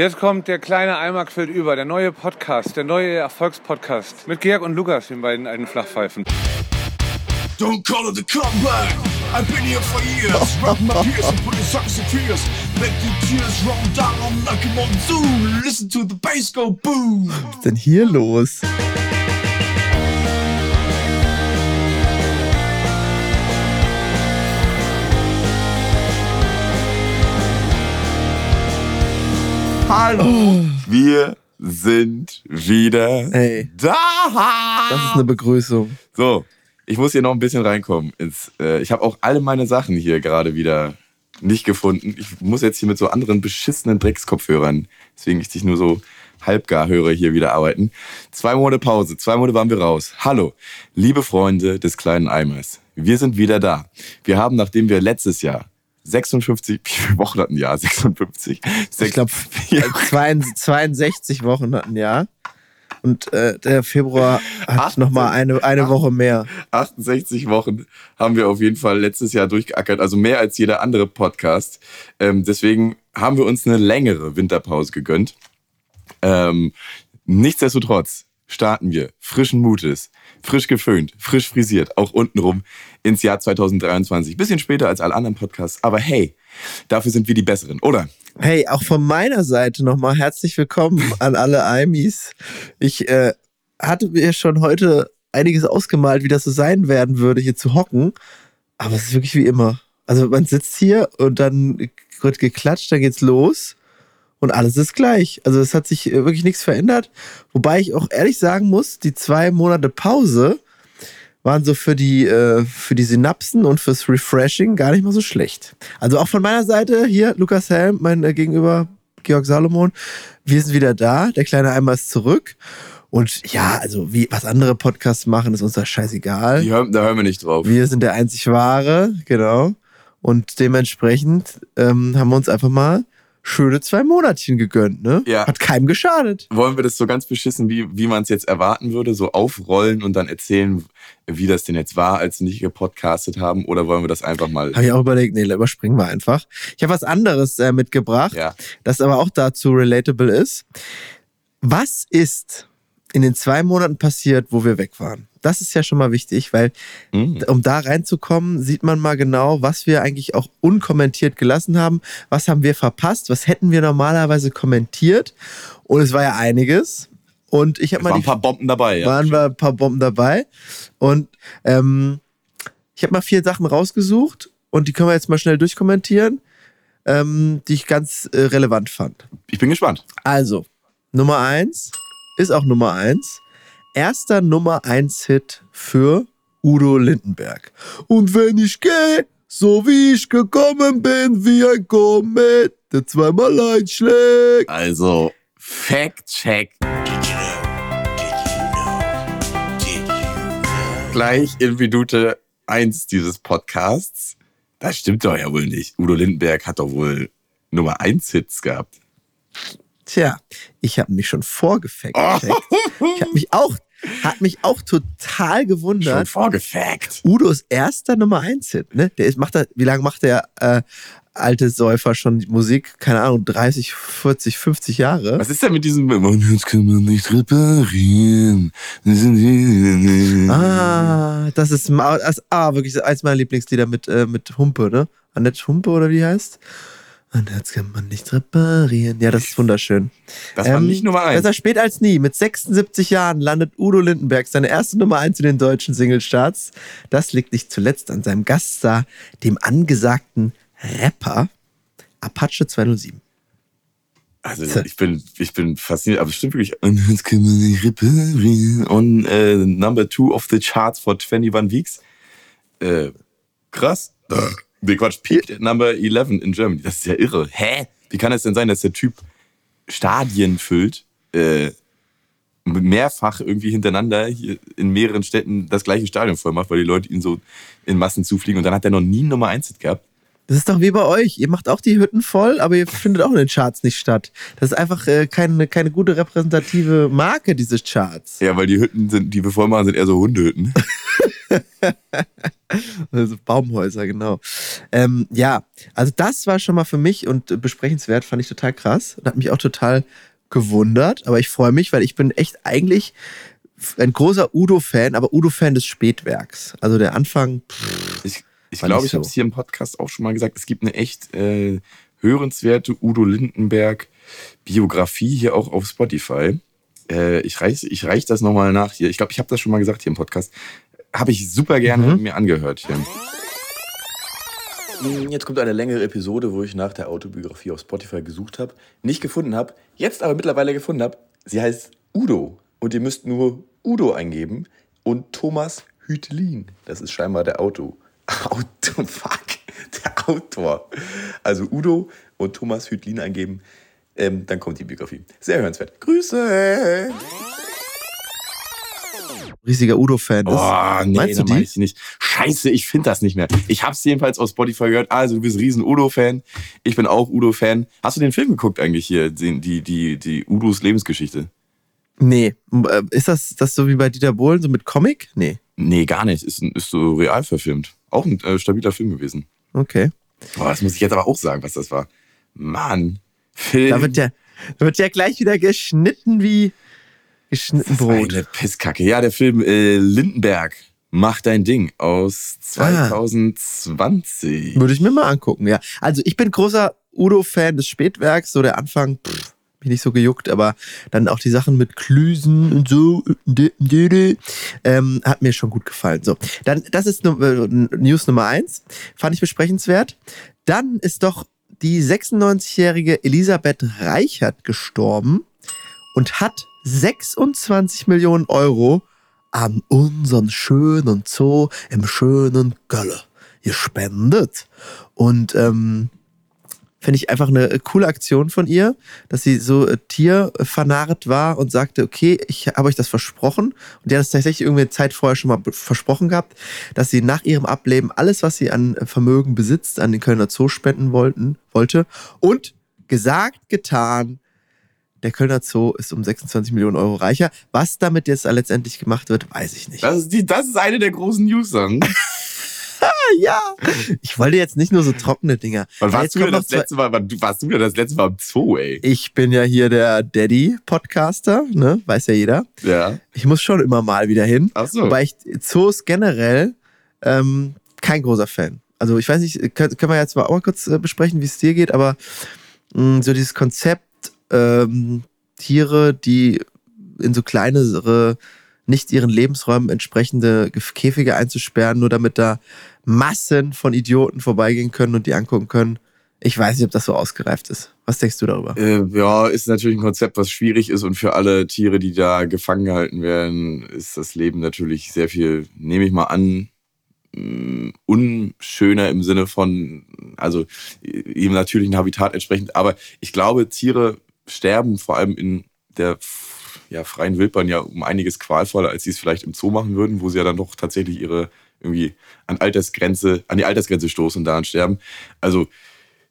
Jetzt kommt der kleine Eimer quillt über, der neue Podcast, der neue Erfolgspodcast mit Georg und Lukas, den beiden alten Flachpfeifen. Don't call it a comeback. I've been here for years. Rub my ears and put the socks in tears. Let the tears roll down like a monsoon. Listen to the bass go boom. Was ist denn hier los? Hallo, wir sind wieder Ey. da. Das ist eine Begrüßung. So, ich muss hier noch ein bisschen reinkommen. Ins, äh, ich habe auch alle meine Sachen hier gerade wieder nicht gefunden. Ich muss jetzt hier mit so anderen beschissenen Dreckskopfhörern, deswegen ich dich nur so halbgar höre, hier wieder arbeiten. Zwei Monate Pause, zwei Monate waren wir raus. Hallo, liebe Freunde des kleinen Eimers. Wir sind wieder da. Wir haben, nachdem wir letztes Jahr 56, wie viele Wochen hatten? Ja, 56. Ich glaube, 62 Wochen hatten ja. Und äh, der Februar hat 18. nochmal eine, eine Woche mehr. 68 Wochen haben wir auf jeden Fall letztes Jahr durchgeackert, also mehr als jeder andere Podcast. Ähm, deswegen haben wir uns eine längere Winterpause gegönnt. Ähm, nichtsdestotrotz starten wir frischen Mutes, frisch geföhnt, frisch frisiert, auch untenrum ins Jahr 2023. Bisschen später als alle anderen Podcasts, aber hey, dafür sind wir die Besseren, oder? Hey, auch von meiner Seite nochmal herzlich willkommen an alle Aimis. Ich äh, hatte mir schon heute einiges ausgemalt, wie das so sein werden würde, hier zu hocken. Aber es ist wirklich wie immer. Also man sitzt hier und dann wird geklatscht, dann geht's los und alles ist gleich. Also es hat sich äh, wirklich nichts verändert. Wobei ich auch ehrlich sagen muss, die zwei Monate Pause waren so für die, äh, für die Synapsen und fürs Refreshing gar nicht mal so schlecht. Also auch von meiner Seite hier, Lukas Helm, mein äh, Gegenüber, Georg Salomon. Wir sind wieder da, der kleine Eimer ist zurück. Und ja, also wie was andere Podcasts machen, ist uns da scheißegal. Die hören, da hören wir nicht drauf. Wir sind der einzig wahre, genau. Und dementsprechend ähm, haben wir uns einfach mal schöne zwei Monatchen gegönnt, ne? Ja. Hat keinem geschadet. Wollen wir das so ganz beschissen, wie, wie man es jetzt erwarten würde, so aufrollen und dann erzählen, wie das denn jetzt war, als wir nicht gepodcastet haben? Oder wollen wir das einfach mal. Habe ich auch überlegt, nee, überspringen wir einfach. Ich habe was anderes äh, mitgebracht, Ja. das aber auch dazu relatable ist. Was ist in den zwei Monaten passiert, wo wir weg waren? Das ist ja schon mal wichtig, weil Mhm. um da reinzukommen, sieht man mal genau, was wir eigentlich auch unkommentiert gelassen haben. Was haben wir verpasst? Was hätten wir normalerweise kommentiert? Und es war ja einiges. Und ich habe mal waren ein paar Bomben dabei, ja. waren wir ein paar Bomben dabei. Und ähm, ich habe mal vier Sachen rausgesucht und die können wir jetzt mal schnell durchkommentieren, ähm, die ich ganz äh, relevant fand. Ich bin gespannt. Also, Nummer eins ist auch Nummer eins. Erster Nummer eins Hit für Udo Lindenberg. Und wenn ich gehe, so wie ich gekommen bin, wie ein Komet, der zweimal einschlägt. Also, Fact-Check. Gleich in Minute 1 dieses Podcasts. Das stimmt doch ja wohl nicht. Udo Lindenberg hat doch wohl Nummer 1 Hits gehabt. Tja, ich habe mich schon vorgefackt. Ich habe mich auch, hat mich auch total Schon gewundert. vorgefackt. Udos erster Nummer 1 Hit, ne? Der ist, macht er, wie lange macht der äh, alte Säufer schon Musik? Keine Ahnung, 30, 40, 50 Jahre. Was ist denn mit diesem Und jetzt kann man nicht reparieren. Ah, das ist, ah, wirklich eins meiner Lieblingslieder mit, äh, mit Humpe, ne? Annette Humpe oder wie die heißt? Und jetzt kann man nicht reparieren. Ja, das ist wunderschön. Das war Ähm, nicht Nummer 1. Besser spät als nie. Mit 76 Jahren landet Udo Lindenberg seine erste Nummer 1 in den deutschen Singlecharts. Das liegt nicht zuletzt an seinem Gaststar, dem angesagten Rapper Apache 207. Also ich bin, ich bin fasziniert, aber es stimmt wirklich. Und jetzt kann man nicht reparieren. Und äh, Number Two of the Charts for 21 Weeks. Äh, krass. Nee, Quatsch, peaked at Number 11 in Germany. Das ist ja irre. Hä? Wie kann es denn sein, dass der Typ Stadien füllt, äh, mehrfach irgendwie hintereinander hier in mehreren Städten das gleiche Stadion voll macht, weil die Leute ihn so in Massen zufliegen und dann hat er noch nie einen Nummer 1 Hit gehabt. Das ist doch wie bei euch. Ihr macht auch die Hütten voll, aber ihr findet auch in den Charts nicht statt. Das ist einfach äh, keine, keine gute repräsentative Marke, diese Charts. Ja, weil die Hütten, sind, die wir voll machen, sind eher so Hundehütten. Also Baumhäuser, genau. Ähm, ja, also das war schon mal für mich und besprechenswert, fand ich total krass und hat mich auch total gewundert. Aber ich freue mich, weil ich bin echt eigentlich ein großer Udo-Fan, aber Udo-Fan des Spätwerks. Also der Anfang. Pff, Ich, ich glaube, ich habe es so. hier im Podcast auch schon mal gesagt. Es gibt eine echt äh, hörenswerte Udo Lindenberg Biografie hier auch auf Spotify. Äh, ich reiche ich reich das nochmal nach hier. Ich glaube, ich habe das schon mal gesagt hier im Podcast. Habe ich super gerne Mhm. mir angehört hier. Jetzt kommt eine längere Episode, wo ich nach der Autobiografie auf Spotify gesucht habe, nicht gefunden habe, jetzt aber mittlerweile gefunden habe. Sie heißt Udo und ihr müsst nur Udo eingeben und Thomas Hütelin. Das ist scheinbar der Auto. Auto, fuck, der Autor. Also Udo und Thomas Hütelin eingeben, ähm, dann kommt die Biografie. Sehr hörenswert. Grüße! Riesiger Udo-Fan ist. Oh, nee, Meinst du die? ich nicht. Scheiße, ich finde das nicht mehr. Ich habe es jedenfalls auf Spotify gehört. Also, du bist riesen Udo-Fan. Ich bin auch Udo-Fan. Hast du den Film geguckt eigentlich hier? Die, die, die, die Udos Lebensgeschichte? Nee. Äh, Ist das, das so wie bei Dieter Bohlen, so mit Comic? Nee. Nee, gar nicht. Ist, ist so real verfilmt. Auch ein äh, stabiler Film gewesen. Okay. Boah, das muss ich jetzt aber auch sagen, was das war. Mann. Film. Da wird ja, da wird ja gleich wieder geschnitten wie geschnitten Brot. Eine Pisskacke. Ja, der Film äh, Lindenberg. Mach dein Ding aus Ah. 2020. Würde ich mir mal angucken, ja. Also ich bin großer Udo-Fan des Spätwerks, so der Anfang, pff, mich nicht so gejuckt, aber dann auch die Sachen mit Klüsen und so, ähm, hat mir schon gut gefallen. So, dann, das ist äh, News Nummer eins, fand ich besprechenswert. Dann ist doch die 96-jährige Elisabeth Reichert gestorben und hat 26 Millionen Euro an unseren schönen Zoo im schönen Gölle gespendet. Und ähm, finde ich einfach eine coole Aktion von ihr, dass sie so äh, tiervernarrt war und sagte, okay, ich habe euch das versprochen. Und die hat das tatsächlich irgendwie eine Zeit vorher schon mal versprochen gehabt, dass sie nach ihrem Ableben alles, was sie an Vermögen besitzt, an den Kölner Zoo spenden wollten, wollte. Und gesagt, getan, der Kölner Zoo ist um 26 Millionen Euro reicher. Was damit jetzt letztendlich gemacht wird, weiß ich nicht. Das ist, die, das ist eine der großen News dann. ja. Ich wollte jetzt nicht nur so trockene Dinger. Wann warst du denn das letzte Mal, wann warst du denn das letzte Mal im Zoo, ey? Ich bin ja hier der Daddy-Podcaster, ne? Weiß ja jeder. Ja. Ich muss schon immer mal wieder hin. Ach so. Wobei ich Zoos generell ähm, kein großer Fan. Also ich weiß nicht, können, können wir jetzt mal auch mal kurz äh, besprechen, wie es dir geht, aber mh, so dieses Konzept, ähm, Tiere, die in so kleinere, nicht ihren Lebensräumen entsprechende Käfige einzusperren, nur damit da Massen von Idioten vorbeigehen können und die angucken können. Ich weiß nicht, ob das so ausgereift ist. Was denkst du darüber? Äh, ja, ist natürlich ein Konzept, was schwierig ist und für alle Tiere, die da gefangen gehalten werden, ist das Leben natürlich sehr viel, nehme ich mal an, mh, unschöner im Sinne von, also ihrem natürlichen Habitat entsprechend. Aber ich glaube, Tiere sterben vor allem in der ja, freien Wildbahn ja um einiges qualvoller, als sie es vielleicht im Zoo machen würden, wo sie ja dann doch tatsächlich ihre irgendwie an Altersgrenze, an die Altersgrenze stoßen und daran sterben. Also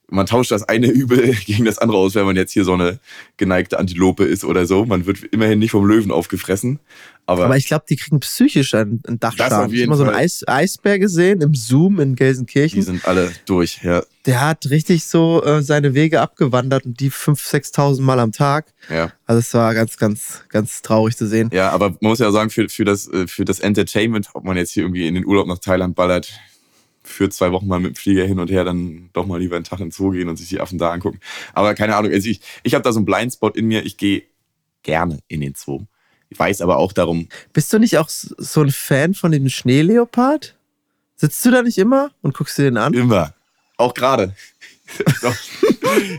man tauscht das eine Übel gegen das andere aus, wenn man jetzt hier so eine geneigte Antilope ist oder so. Man wird immerhin nicht vom Löwen aufgefressen. Aber, Aber ich glaube, die kriegen psychisch einen, einen Dachschaden. Ich habe mal so einen. Eis, Eisbär gesehen im Zoom in die Gelsenkirchen. sind alle durch. Ja, Der hat richtig so äh, seine Wege abgewandert und die 5.000, 6.000 Mal am Tag. ja. Also es war ganz, ganz, ganz traurig zu sehen. ja, aber man muss ja sagen, für, für, das, äh, für das Entertainment, ob man jetzt hier irgendwie in den Urlaub nach Thailand ballert, für zwei Wochen mal mit dem Flieger hin und her, dann doch mal lieber einen Tag ins Zoo gehen und sich die Affen da angucken. Aber keine Ahnung, also ich, ich habe da so einen Blindspot in mir. Ich gehe gerne in den Zoo. Ich weiß aber auch darum, Bist du nicht auch so ein Fan von dem Schneeleopard? Sitzt du da nicht immer und guckst dir den an? Immer. Auch gerade.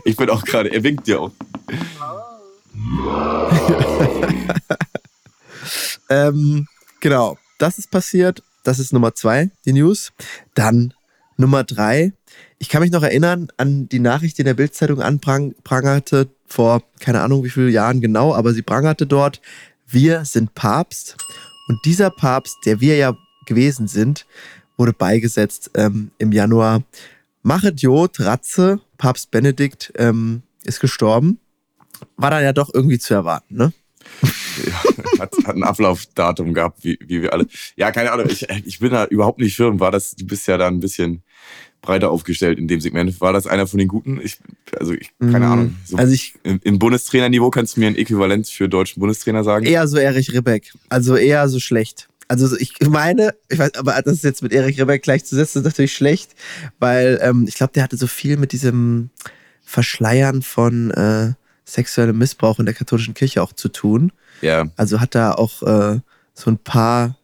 Ich bin auch gerade. Er winkt dir auch. Ähm, genau, das ist passiert. Das ist Nummer zwei, die News. Dann Nummer drei. Ich kann mich noch erinnern an die Nachricht, die in der Bildzeitung anprangerte, vor keine Ahnung wie vielen Jahren genau, aber sie prangerte dort, wir sind Papst. Und dieser Papst, der wir ja gewesen sind, wurde beigesetzt ähm, im Januar. Machet Jod Ratze, Papst Benedikt, ähm, ist gestorben. War dann ja doch irgendwie zu erwarten, ne? Ja, hat, hat ein Ablaufdatum gehabt, wie, wie wir alle. Ja, keine Ahnung, ich, ich bin da überhaupt nicht firm. War das, du bist ja da ein bisschen breiter aufgestellt in dem Segment. War das einer von den Guten? Ich, also ich, keine Mm, Ahnung. So Also ich im, Im Bundestrainerniveau kannst du mir ein Äquivalent für deutschen Bundestrainer sagen? eher so Erich Ribbeck. Also eher so schlecht. Also ich meine, ich weiß, aber das ist jetzt mit Erich Ribbeck gleichzusetzen, ist natürlich schlecht, weil ähm, ich glaube, der hatte so viel mit diesem Verschleiern von äh, sexuellem Missbrauch in der katholischen Kirche auch zu tun. Ja, Also hat da auch äh, so ein paar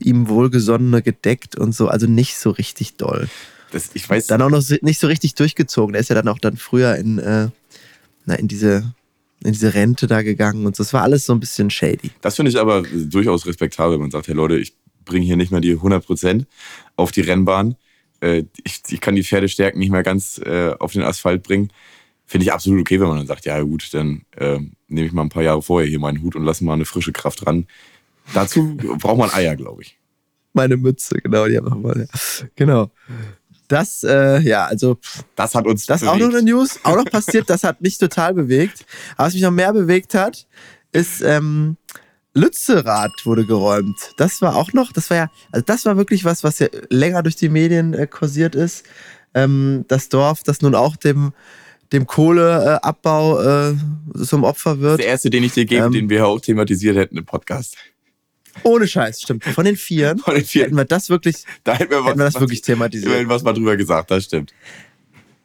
ihm wohlgesonnene gedeckt und so, also nicht so richtig doll. das, ich weiß. Dann auch noch nicht so richtig durchgezogen. Der ist ja dann auch dann früher in, äh, na, in diese in diese Rente da gegangen und so. Das war alles so ein bisschen shady. Das finde ich aber durchaus respektabel. Man sagt, hey Leute, ich bringe hier nicht mehr die 100% auf die Rennbahn. Äh, Ich, ich kann die Pferdestärken nicht mehr ganz äh, auf den Asphalt bringen. Finde ich absolut okay, wenn man dann sagt, ja gut, dann äh, nehme ich mal ein paar Jahre vorher hier meinen Hut und lasse mal eine frische Kraft ran. Dazu braucht man Eier, glaube ich. Meine Mütze, genau, die haben wir mal. Ja. Genau. Das, äh, ja, also Das hat uns das ist auch noch eine News, auch noch passiert, das hat mich total bewegt. Aber was mich noch mehr bewegt hat, ist ähm, Lützerath wurde geräumt. Das war auch noch, das war ja, also das war wirklich was, was ja länger durch die Medien äh, kursiert ist. Ähm, das Dorf, das nun auch dem, dem Kohleabbau äh, zum Opfer wird. der erste, den ich dir gebe, Ähm, den wir auch thematisiert hätten im Podcast. Ohne Scheiß, stimmt. Von den Vieren Von den vier. hätten wir das wirklich, Da hätten wir, was, hätten wir das was- wirklich thematisiert. immerhin was mal drüber gesagt, das stimmt.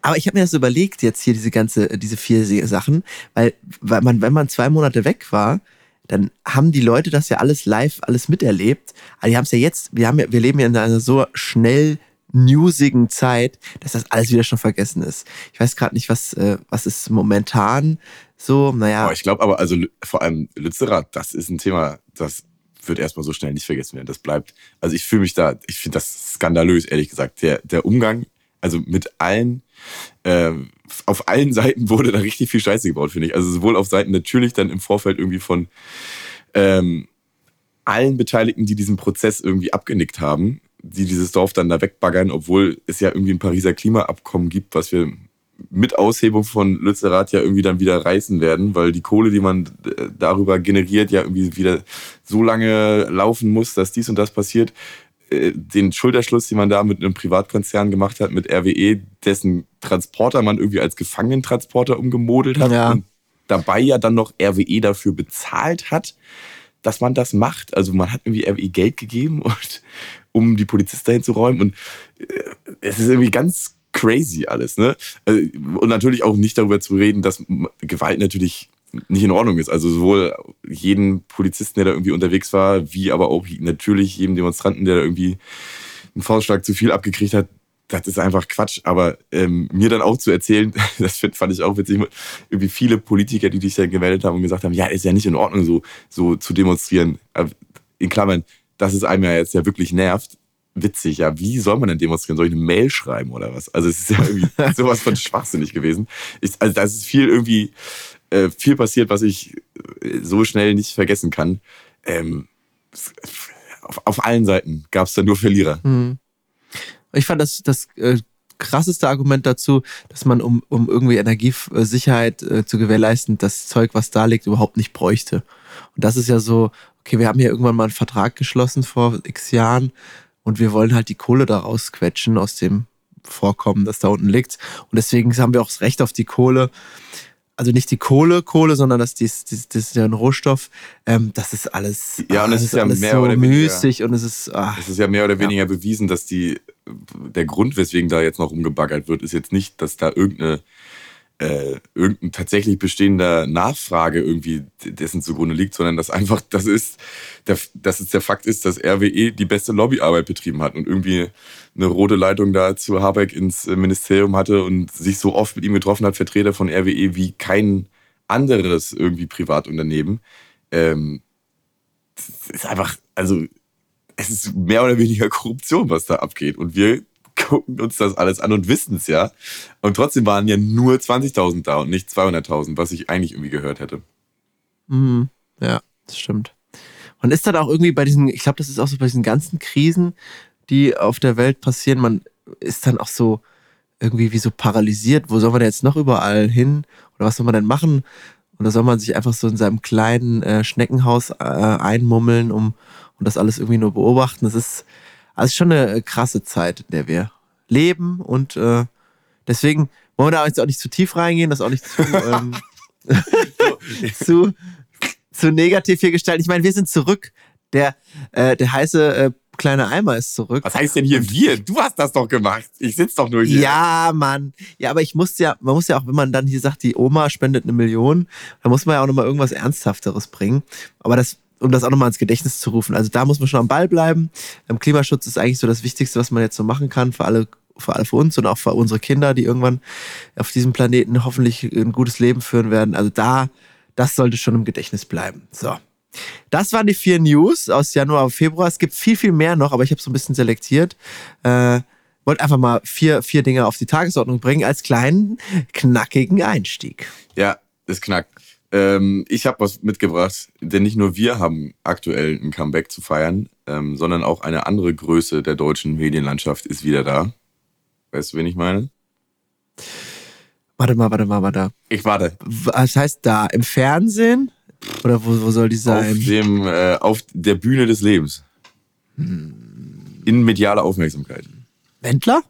Aber ich habe mir das überlegt, jetzt hier diese ganze, diese vier Sachen, weil, weil man, wenn man zwei Monate weg war, dann haben die Leute das ja alles live, alles miterlebt. Aber die haben es ja jetzt, wir haben ja, wir leben ja in einer so schnell newsigen Zeit, dass das alles wieder schon vergessen ist. Ich weiß gerade nicht, was, äh, was ist momentan so, naja. Boah, ich glaube aber, also vor allem Lützerath, das ist ein Thema, das wird erstmal so schnell nicht vergessen werden. Das bleibt, also ich fühle mich da, ich finde das skandalös, ehrlich gesagt. Der, der Umgang, also mit allen, ähm, auf allen Seiten wurde da richtig viel Scheiße gebaut, finde ich. Also sowohl auf Seiten natürlich dann im Vorfeld irgendwie von ähm, allen Beteiligten, die diesen Prozess irgendwie abgenickt haben, die dieses Dorf dann da wegbaggern, obwohl es ja irgendwie ein Pariser Klimaabkommen gibt, was wir mit Aushebung von Lützerath ja irgendwie dann wieder reißen werden, weil die Kohle, die man äh, darüber generiert, ja irgendwie wieder so lange laufen muss, dass dies und das passiert. Äh, Den Schulterschluss, den man da mit einem Privatkonzern gemacht hat, mit RWE, dessen Transporter man irgendwie als Gefangenentransporter umgemodelt hat Ja. und dabei ja dann noch RWE dafür bezahlt hat, dass man das macht. Also man hat irgendwie RWE Geld gegeben, und, um die Polizisten dahin zu räumen. Und äh, es ist irgendwie ganz crazy alles. Ne? Äh, Und natürlich auch nicht darüber zu reden, dass Gewalt natürlich nicht in Ordnung ist. Also sowohl jeden Polizisten, der da irgendwie unterwegs war, wie aber auch natürlich jedem Demonstranten, der da irgendwie einen Faustschlag zu viel abgekriegt hat, das ist einfach Quatsch. Aber ähm, mir dann auch zu erzählen, das find, fand ich auch witzig, irgendwie viele Politiker, die dich dann gemeldet haben und gesagt haben, ja, ist ja nicht in Ordnung, so, so zu demonstrieren. In Klammern, dass es einem ja jetzt ja wirklich nervt. Witzig, ja, wie soll man denn demonstrieren? Soll ich eine Mail schreiben oder was? Also es ist ja irgendwie sowas von schwachsinnig gewesen. Ich, also da ist viel irgendwie, äh, viel passiert, was ich äh, so schnell nicht vergessen kann. Ähm, auf, auf allen Seiten gab es da nur Verlierer. Hm. Ich fand das, das äh, krasseste Argument dazu, dass man, um, um irgendwie Energiesicherheit äh, zu gewährleisten, das Zeug, was da liegt, überhaupt nicht bräuchte. Und das ist ja so, okay, wir haben hier irgendwann mal einen Vertrag geschlossen vor x Jahren und wir wollen halt die Kohle da rausquetschen aus dem Vorkommen, das da unten liegt. Und deswegen haben wir auch das Recht auf die Kohle. Also nicht die Kohle, Kohle, sondern das, das, das, das ist ja ein Rohstoff. Ähm, das ist alles, Ja, und es ist ja mehr so oder weniger- müßig und es ist, Es ist ja mehr oder weniger bewiesen, dass die, der Grund, weswegen da jetzt noch rumgebaggert wird, ist jetzt nicht, dass da irgendeine, äh, irgendein tatsächlich bestehender Nachfrage irgendwie dessen zugrunde liegt, sondern dass einfach das ist, dass es der Fakt ist, dass RWE die beste Lobbyarbeit betrieben hat und irgendwie eine rote Leitung da zu Habeck ins äh, Ministerium hatte und sich so oft mit ihm getroffen hat, Vertreter von RWE, wie kein anderes irgendwie Privatunternehmen. Ähm, das ist einfach, also es ist mehr oder weniger Korruption, was da abgeht. Und wir gucken uns das alles an und wissen es ja. Und trotzdem waren ja nur 20.000 da und nicht 200.000, was ich eigentlich irgendwie gehört hätte. Mhm. Ja, das stimmt. Und ist dann auch irgendwie bei diesen, ich glaube, das ist auch so bei diesen ganzen Krisen, die auf der Welt passieren, man ist dann auch so irgendwie wie so paralysiert. Wo soll man denn jetzt noch überall hin? Oder was soll man denn machen? Und da soll man sich einfach so in seinem kleinen äh, Schneckenhaus äh, einmummeln um, und das alles irgendwie nur beobachten. Das ist, also schon eine äh, krasse Zeit, in der wir leben. Und äh, deswegen wollen wir da jetzt auch nicht zu tief reingehen, das auch nicht zu, ähm, zu, zu negativ hier gestalten. Ich meine, wir sind zurück. Der, äh, der heiße äh, kleine Eimer ist zurück. Was heißt denn hier wir? Du hast das doch gemacht. Ich sitze doch nur hier. Ja, Mann. Ja, aber ich muss ja, man muss ja auch, wenn man dann hier sagt, die Oma spendet eine Million, dann muss man ja auch nochmal irgendwas Ernsthafteres bringen. Aber das, um das auch nochmal ins Gedächtnis zu rufen. Also da muss man schon am Ball bleiben. Ähm, Klimaschutz ist eigentlich so das Wichtigste, was man jetzt so machen kann für alle, für alle für uns und auch für unsere Kinder, die irgendwann auf diesem Planeten hoffentlich ein gutes Leben führen werden. Also da, das sollte schon im Gedächtnis bleiben. So. Das waren die vier News aus Januar und Februar. Es gibt viel, viel mehr noch, aber ich habe so ein bisschen selektiert. Äh, wollte einfach mal vier, vier Dinge auf die Tagesordnung bringen als kleinen, knackigen Einstieg. Ja, das knackt. Ähm, ich habe was mitgebracht, denn nicht nur wir haben aktuell ein Comeback zu feiern, ähm, sondern auch eine andere Größe der deutschen Medienlandschaft ist wieder da. Weißt du, wen ich meine? Warte mal, warte mal, warte. Ich warte. Was heißt da? Im Fernsehen? Oder wo, wo soll die sein? Auf, dem, äh, auf der Bühne des Lebens. In medialer Aufmerksamkeit. Wendler?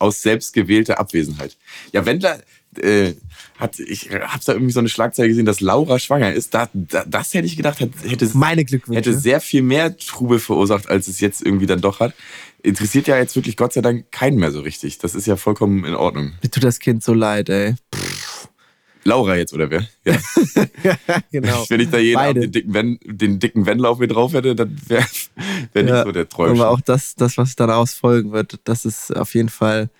Aus selbstgewählter Abwesenheit. Ja, Wendler äh, hat, ich hab's da irgendwie so eine Schlagzeile gesehen, dass Laura schwanger ist. Da, da, das hätte ich gedacht, hätte, Meine Glückwünsche. hätte sehr viel mehr Trubel verursacht, als es jetzt irgendwie dann doch hat. Interessiert ja jetzt wirklich Gott sei Dank keinen mehr so richtig. Das ist ja vollkommen in Ordnung. Mir tut das Kind so leid, ey. Laura jetzt, oder wer? Ja. genau. Wenn ich da jeden Beide. Abend den dicken, Wen, den dicken Wendler auf mir drauf hätte, dann wäre wär nicht Ja, so der Träumchen. Aber auch das, das, was daraus folgen wird, das ist auf jeden Fall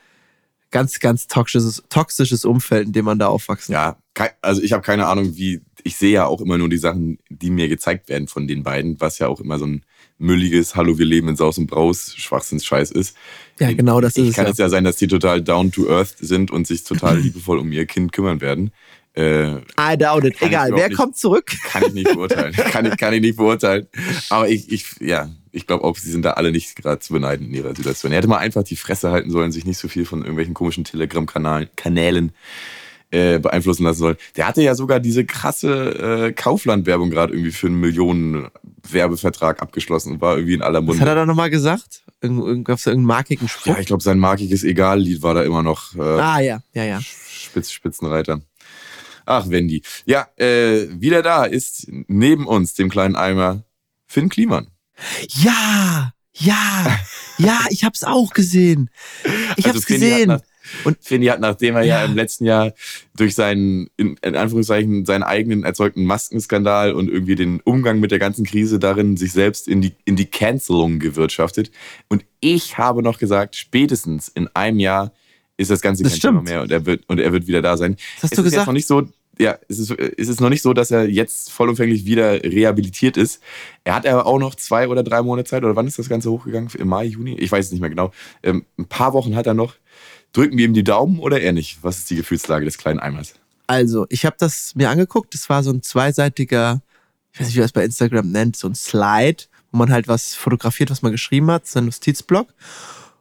ganz, ganz toxisches, toxisches Umfeld, in dem man da aufwachsen Ja, also ich habe keine Ahnung, wie. Ich sehe ja auch immer nur die Sachen, die mir gezeigt werden von den beiden, was ja auch immer so ein mülliges Hallo, wir leben in Saus und Braus Schwachsinns-Scheiß ist. Ja, genau, das ist ich es kann ja. es ja sein, dass die total down to earth sind und sich total liebevoll um ihr Kind kümmern werden. Äh, I doubt it. Egal, wer nicht. kommt zurück? kann ich nicht beurteilen. kann, ich, kann ich nicht beurteilen. Aber ich, ich ja, ich glaube auch, sie sind da alle nicht gerade zu beneiden in ihrer Situation. Er hätte mal einfach die Fresse halten sollen, sich nicht so viel von irgendwelchen komischen Telegram-Kanälen äh, beeinflussen lassen sollen. Der hatte ja sogar diese krasse äh, Kaufland-Werbung gerade irgendwie für einen Millionen-Werbevertrag abgeschlossen und war irgendwie in aller Was Munde. hat er da nochmal gesagt? Irgend, gab's da irgendeinen markigen Spruch? ja, ich glaube, sein markiges Egal-Lied war da immer noch äh, ah, ja, ja, ja. Spitz, Spitzenreiter. Ach, Wendy. Ja, äh, wieder da ist neben uns, dem kleinen Eimer, Finn Kliman. Ja, ja, ja, ich hab's auch gesehen. Ich hab's Also Finny gesehen. Nach, Und- und Finny hat, nachdem er ja. Ja. im letzten Jahr durch seinen, in, in Anführungszeichen, seinen eigenen erzeugten Maskenskandal und irgendwie den Umgang mit der ganzen Krise darin, sich selbst in die, in die Cancelung gewirtschaftet. Und ich habe noch gesagt, spätestens in einem Jahr ist das Ganze Das kein Thema mehr und er wird, und er wird wieder da sein. Was hast es du ist jetzt gesagt? noch nicht so, ja, es ist, es ist noch nicht so, dass er jetzt vollumfänglich wieder rehabilitiert ist. Er hat aber auch noch zwei oder drei Monate Zeit, oder wann ist das Ganze hochgegangen? Im Mai, Juni? Ich weiß es nicht mehr genau. Ähm, ein paar Wochen hat er noch. Drücken wir ihm die Daumen oder eher nicht? Was ist die Gefühlslage des kleinen Eimers? Also, ich habe das mir angeguckt. Das war so ein zweiseitiger, ich weiß nicht, wie man das bei Instagram nennt, so ein Slide, wo man halt was fotografiert, was man geschrieben hat, sein Notizblock.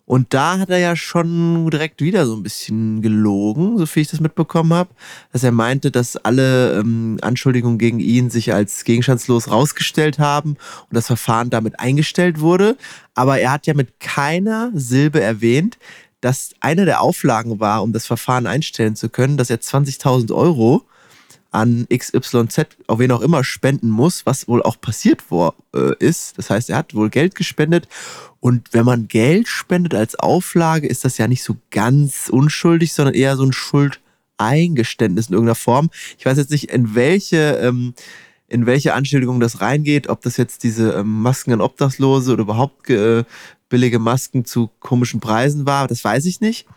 Und da hat er ja schon direkt wieder so ein bisschen gelogen, so viel ich das mitbekommen habe, dass er meinte, dass alle ähm, Anschuldigungen gegen ihn sich als gegenstandslos rausgestellt haben und das Verfahren damit eingestellt wurde. Aber er hat ja mit keiner Silbe erwähnt, dass eine der Auflagen war, um das Verfahren einstellen zu können, dass er 20.000 Euro an XYZ, auf wen auch immer, spenden muss, was wohl auch passiert war, äh, ist. Das heißt, er hat wohl Geld gespendet. Und wenn man Geld spendet als Auflage, ist das ja nicht so ganz unschuldig, sondern eher so ein Schuldeingeständnis in irgendeiner Form. Ich weiß jetzt nicht, in welche, ähm, in welche Anschuldigung das reingeht, ob das jetzt diese ähm, Masken an Obdachlose oder überhaupt äh, billige Masken zu komischen Preisen war, das weiß ich nicht.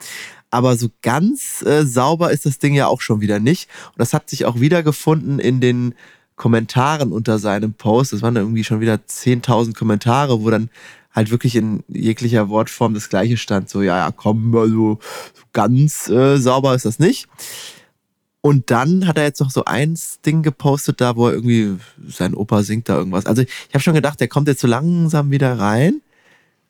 Aber so ganz äh, sauber ist das Ding ja auch schon wieder nicht. Und das hat sich auch wiedergefunden in den Kommentaren unter seinem Post. Das waren irgendwie schon wieder 10.000 Kommentare, wo dann halt wirklich in jeglicher Wortform das Gleiche stand. So, ja, ja, komm, also so ganz äh, sauber ist das nicht. Und dann hat er jetzt noch so eins Ding gepostet, da wo er irgendwie, sein Opa singt da irgendwas. Also ich habe schon gedacht, der kommt jetzt so langsam wieder rein.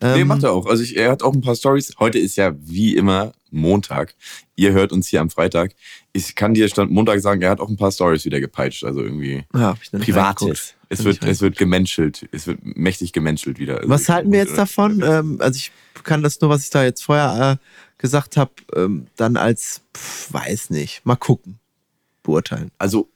nee, Ähm, macht er auch. Also ich, er hat auch ein paar Stories. Heute ist ja wie immer Montag. Ihr hört uns hier am Freitag. Ich kann dir Stand Montag sagen, er hat auch ein paar Stories wieder gepeitscht. Also irgendwie Ja. Privates. Es wird, es wird gemenschelt. Es wird mächtig gemenschelt wieder. Also Was halten wir jetzt davon? Ähm, also ich kann das nur, was ich da jetzt vorher äh, gesagt habe, ähm, dann als, pf, weiß nicht, mal gucken, beurteilen. Also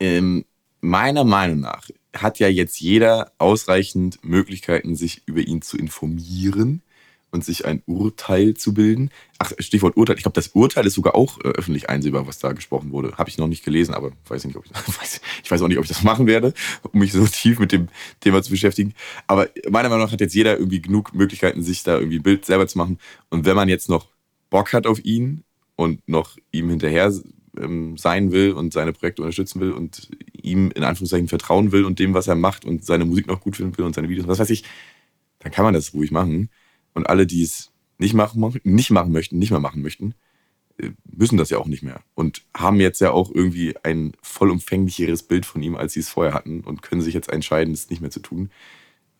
ähm, meiner Meinung nach hat ja jetzt jeder ausreichend Möglichkeiten, sich über ihn zu informieren und sich ein Urteil zu bilden. Ach, Stichwort Urteil. Ich glaube, das Urteil ist sogar auch äh, öffentlich einsehbar, was da gesprochen wurde. Habe ich noch nicht gelesen, aber weiß nicht, ob ich, weiß, ich weiß auch nicht, ob ich das machen werde, um mich so tief mit dem Thema zu beschäftigen. Aber meiner Meinung nach hat jetzt jeder irgendwie genug Möglichkeiten, sich da irgendwie ein Bild selber zu machen. Und wenn man jetzt noch Bock hat auf ihn und noch ihm hinterher ähm, sein will und seine Projekte unterstützen will und ihm in Anführungszeichen vertrauen will und dem, was er macht und seine Musik noch gut finden will und seine Videos, was weiß ich, dann kann man das ruhig machen. Und alle, die es nicht machen, nicht machen möchten, nicht mehr machen möchten, äh, müssen das ja auch nicht mehr. Und haben jetzt ja auch irgendwie ein vollumfänglicheres Bild von ihm, als sie es vorher hatten und können sich jetzt entscheiden, es nicht mehr zu tun.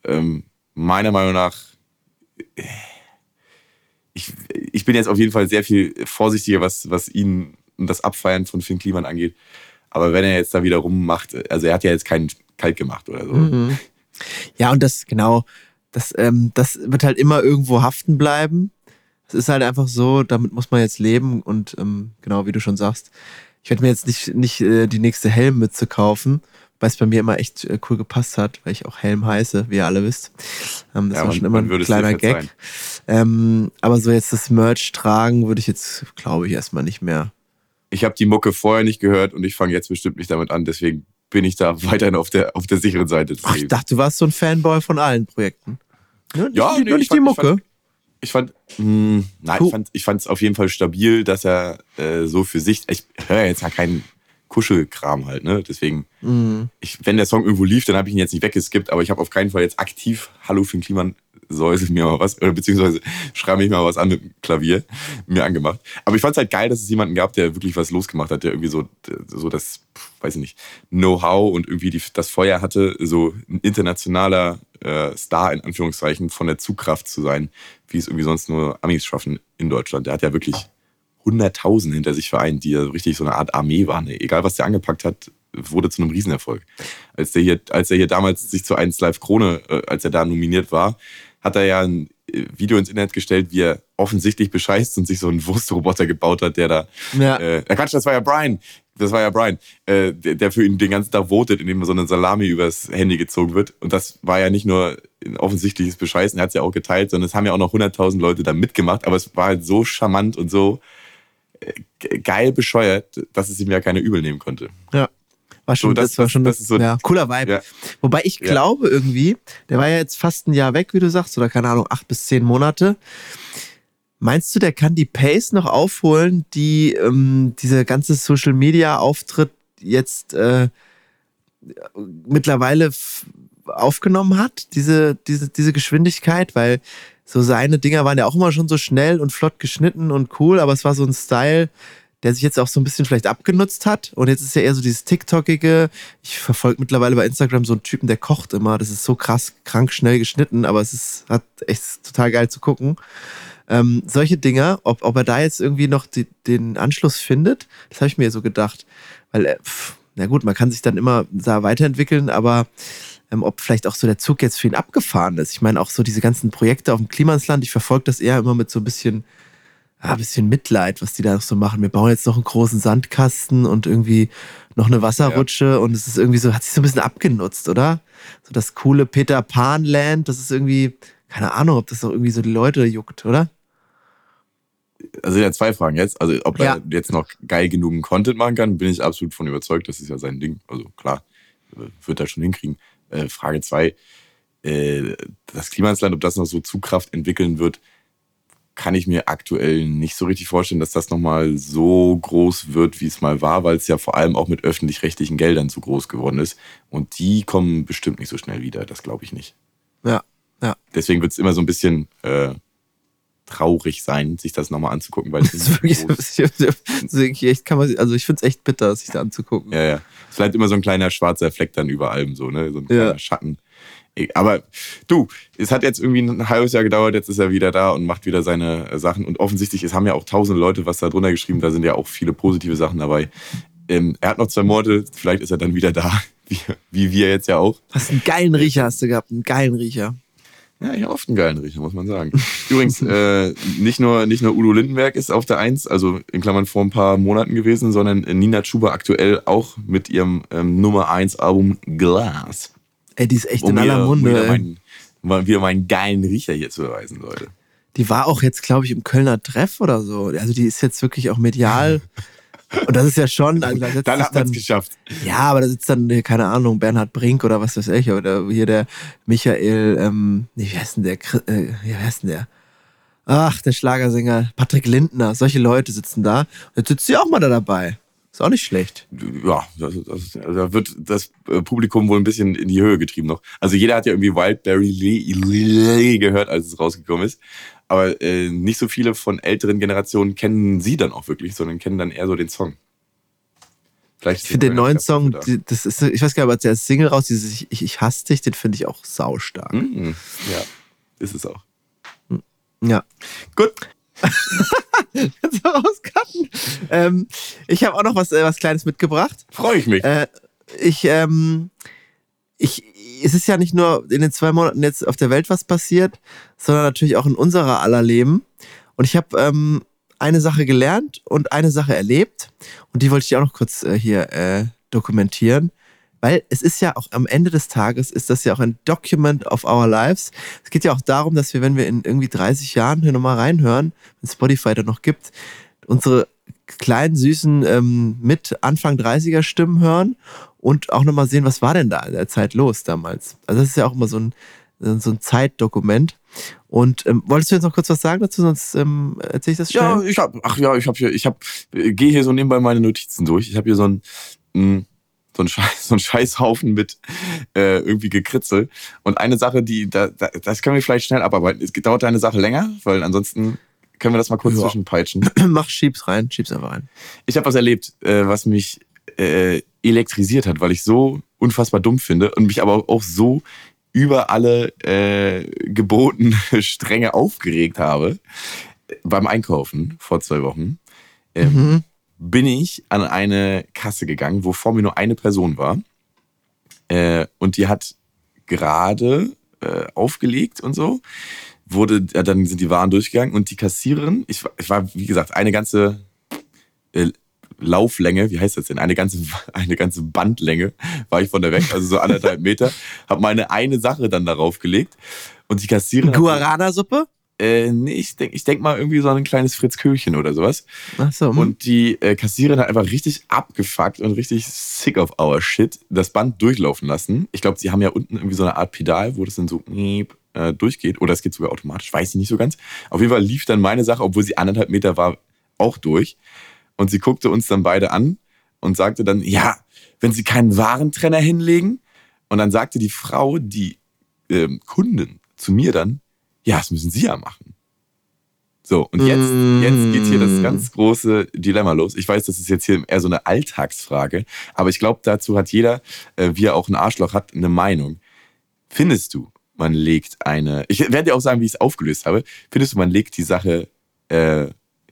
Ähm, meiner Meinung nach, äh, ich, ich bin jetzt auf jeden Fall sehr viel vorsichtiger, was, was ihn und das Abfeiern von Finn Kliman angeht. Aber wenn er jetzt da wieder rummacht, also er hat ja jetzt keinen kalt gemacht oder so. Mhm. Ja, und das, genau, das, ähm, das wird halt immer irgendwo haften bleiben. Es ist halt einfach so, damit muss man jetzt leben und ähm, genau wie du schon sagst, ich werde mir jetzt nicht, nicht äh, die nächste Helmmütze kaufen, weil es bei mir immer echt äh, cool gepasst hat, weil ich auch Helm heiße, wie ihr alle wisst. Ähm, das Ja, war schon immer ein kleiner Gag. Ähm, aber so jetzt das Merch tragen würde ich jetzt, glaube ich, erstmal nicht mehr. Ich habe die Mucke vorher nicht gehört und ich fange jetzt bestimmt nicht damit an. Deswegen bin ich da weiterhin auf der, auf der sicheren Seite. Ach, ich dachte, du warst so ein Fanboy von allen Projekten. Nur nicht, Ja, die, nee, nur ich nicht die fand- Mucke. Ich fand, mh, nein, Cool. ich fand, ich fand es auf jeden Fall stabil, dass er äh, so für sich, ich höre jetzt ja keinen Kuschelkram halt, ne? Deswegen, Mhm. ich, wenn der Song irgendwo lief, dann habe ich ihn jetzt nicht weggeskippt, aber ich habe auf keinen Fall jetzt aktiv Hallo Finn Kliman, säuse mir mal was, oder beziehungsweise schreibe mich mal was an mit dem Klavier, mir angemacht. Aber ich fand es halt geil, dass es jemanden gab, der wirklich was losgemacht hat, der irgendwie so, so das, weiß ich nicht, Know-how und irgendwie die, das Feuer hatte, so ein internationaler äh, Star in Anführungszeichen von der Zugkraft zu sein, wie es irgendwie sonst nur Amis schaffen in Deutschland. Der hat ja wirklich 100.000 hinter sich vereint, die ja richtig so eine Art Armee waren. Egal, was der angepackt hat, wurde zu einem Riesenerfolg. Als der hier, als er hier damals sich zu 1 Live Krone, äh, als er da nominiert war, hat er ja ein äh, Video ins Internet gestellt, wie er offensichtlich bescheißt und sich so einen Wurstroboter gebaut hat, der da. Ja. Äh, Quatsch, das war ja Brian. Das war ja Brian, äh, der, der für ihn den ganzen Tag votet, indem so eine Salami übers Handy gezogen wird. Und das war ja nicht nur ein offensichtliches Bescheißen, er hat es ja auch geteilt, sondern es haben ja auch noch 100.000 Leute da mitgemacht. Aber es war halt so charmant und so äh, ge- geil bescheuert, dass es ihm ja keiner übel nehmen konnte. Ja. War schon, So, das, das- war schon das ist so- ja, cooler Vibe. Ja. Wobei ich Ja. glaube irgendwie, der war ja jetzt fast ein Jahr weg, wie du sagst, oder keine Ahnung, acht bis zehn Monate. Meinst du, der kann die Pace noch aufholen, die ähm, dieser ganze Social Media Auftritt jetzt äh, mittlerweile aufgenommen hat, diese, diese, diese Geschwindigkeit, weil so seine Dinger waren ja auch immer schon so schnell und flott geschnitten und cool, aber es war so ein Style, der sich jetzt auch so ein bisschen vielleicht abgenutzt hat. Und jetzt ist ja eher so dieses TikTokige. Ich verfolge mittlerweile bei Instagram so einen Typen, der kocht immer. Das ist so krass, krank schnell geschnitten, aber es ist hat echt total geil zu gucken. Ähm, solche Dinger, ob, ob er da jetzt irgendwie noch die, den Anschluss findet, das habe ich mir so gedacht. Weil, äh, pff, na gut, man kann sich dann immer da weiterentwickeln, aber ähm, ob vielleicht auch so der Zug jetzt für ihn abgefahren ist. Ich meine, auch so diese ganzen Projekte auf dem Klimansland, ich verfolge das eher immer mit so ein bisschen, ja, ein bisschen Mitleid, was die da noch so machen. Wir bauen jetzt noch einen großen Sandkasten und irgendwie noch eine Wasserrutsche und es ist irgendwie so, hat sich so ein bisschen abgenutzt, oder? So das coole Peter Pan Land, das ist irgendwie, keine Ahnung, ob das doch irgendwie so die Leute juckt, oder? Also ja, zwei Fragen jetzt. Also ob Ja. er jetzt noch geil genugen Content machen kann, bin ich absolut von überzeugt. Das ist ja sein Ding. Also klar, äh, wird er schon hinkriegen. Äh, Frage zwei: äh, Das Klimansland, ob das noch so Zugkraft entwickeln wird, kann ich mir aktuell nicht so richtig vorstellen, dass das nochmal so groß wird, wie es mal war, weil es ja vor allem auch mit öffentlich-rechtlichen Geldern so groß geworden ist. Und die kommen bestimmt nicht so schnell wieder. Das glaube ich nicht. Ja, ja. Deswegen wird es immer so ein bisschen äh, traurig sein, sich das nochmal anzugucken, weil es ist wirklich, das ist echt, kann man, also ich finde es echt bitter, sich da anzugucken. Ja, ja. Es bleibt immer so ein kleiner schwarzer Fleck dann über allem so, ne? So ein kleiner Ja. Schatten Aber du, es hat jetzt irgendwie ein halbes Jahr gedauert, jetzt ist er wieder da und macht wieder seine äh, Sachen. Und offensichtlich, es haben ja auch tausende Leute was da drunter geschrieben, da sind ja auch viele positive Sachen dabei. Ähm, er hat noch zwei Monate, vielleicht ist er dann wieder da, wie, wie wir jetzt ja auch. Hast einen geilen Riecher hast du gehabt, einen geilen Riecher. Ja, ich habe oft einen geilen Riecher, muss man sagen. Übrigens, äh, nicht, nur, nicht nur Udo Lindenberg ist auf der Eins, also in Klammern vor ein paar Monaten gewesen, sondern Nina Chuba aktuell auch mit ihrem ähm, Nummer 1 Album Glass. Ey, die ist echt Um in aller Munde. wieder, meinen, mal wieder meinen geilen Riecher hier zu beweisen, Leute. Die war auch jetzt, glaube ich, im Kölner Treff oder so. Also die ist jetzt wirklich auch medial. Und das ist ja schon. Also da Dann hat man es geschafft. Ja, aber da sitzt dann, keine Ahnung, Bernhard Brink oder was weiß ich, oder hier der Michael, ähm, nee, wie heißt denn der? Äh, wie heißt denn der? Ach, der Schlagersänger Patrick Lindner, solche Leute sitzen da. Und jetzt sitzt sie auch mal da dabei. Ist auch nicht schlecht. Ja, das, das, also da wird das äh, Publikum wohl ein bisschen in die Höhe getrieben noch. Also jeder hat ja irgendwie Wildberry Lee gehört, als es rausgekommen ist. Aber äh, nicht so viele von älteren Generationen kennen sie dann auch wirklich, sondern kennen dann eher so den Song. Vielleicht Ich finde den neuen Song, das ist, ich weiß gar nicht, aber der Single raus, dieses Ich, ich, ich hasse dich, den finde ich auch saustark. Mhm. Ja, ist es auch. Ja. Gut. Du rauscutten? Ähm, ich habe auch noch was, äh, was Kleines mitgebracht. Freue ich mich. Äh, ich, ähm, ich, es ist ja nicht nur in den zwei Monaten jetzt auf der Welt was passiert, sondern natürlich auch in unserer aller Leben. Und ich habe ähm, eine Sache gelernt und eine Sache erlebt. Und die wollte ich auch noch kurz äh, hier äh, dokumentieren. Weil es ist ja auch am Ende des Tages, ist das ja auch ein Document of our lives. Es geht ja auch darum, dass wir, wenn wir in irgendwie 30 Jahren hier nochmal reinhören, wenn Spotify da noch gibt, unsere kleinen, süßen, ähm, mit Anfang 30er Stimmen hören und auch nochmal sehen, was war denn da in der Zeit los damals. Also das ist ja auch immer so ein, so ein Zeitdokument. Und ähm, wolltest du jetzt noch kurz was sagen dazu, sonst ähm, erzähle ich das schnell? Ja, ich hab, ach ja, ich hab hier, ich hab, äh, gehe hier so nebenbei meine Notizen durch. Ich habe hier so ein, mh, so ein Scheiß, so ein Scheißhaufen mit äh, irgendwie gekritzel. Und eine Sache, die, da, da, das können wir vielleicht schnell abarbeiten. Es dauert eine Sache länger, weil ansonsten können wir das mal kurz Ja. zwischenpeitschen. Mach, schieb's rein, schieb's einfach rein. Ich habe was erlebt, äh, was mich äh, elektrisiert hat, weil ich so unfassbar dumm finde und mich aber auch so über alle äh, gebotene Stränge aufgeregt habe beim Einkaufen vor zwei Wochen. Ähm, Mhm. Bin ich an eine Kasse gegangen, wo vor mir nur eine Person war. Äh, und die hat gerade äh, aufgelegt und so. Wurde, ja, dann sind die Waren durchgegangen und die Kassiererin, ich, war- ich war, wie gesagt, eine ganze äh, Lauflänge, wie heißt das denn? Eine ganze, eine ganze Bandlänge war ich von der weg, also so anderthalb Meter. Habe meine eine Sache dann darauf gelegt und die Kassiererin. Guarana-Suppe? Äh, nee, ich denke ich denk mal irgendwie so ein kleines Fritz Köhlchen oder sowas. Achso, Und die äh, Kassiererin hat einfach richtig abgefuckt und richtig sick of our shit das Band durchlaufen lassen. Ich glaube, sie haben ja unten irgendwie so eine Art Pedal, wo das dann so äh, durchgeht. Oder es geht sogar automatisch, weiß ich nicht so ganz. Auf jeden Fall lief dann meine Sache, obwohl sie anderthalb Meter war, auch durch. Und sie guckte uns dann beide an und sagte dann, ja, wenn sie keinen Warentrenner hinlegen. Und dann sagte die Frau, die ähm, Kundin, zu mir dann, ja, das müssen Sie ja machen. So, und jetzt, Mm. jetzt geht hier das ganz große Dilemma los. Ich weiß, das ist jetzt hier eher so eine Alltagsfrage, aber ich glaube, dazu hat jeder, äh, wie er auch ein Arschloch hat, eine Meinung. Findest du, man legt eine, ich werde dir auch sagen, wie ich es aufgelöst habe, findest du, man legt die Sache äh,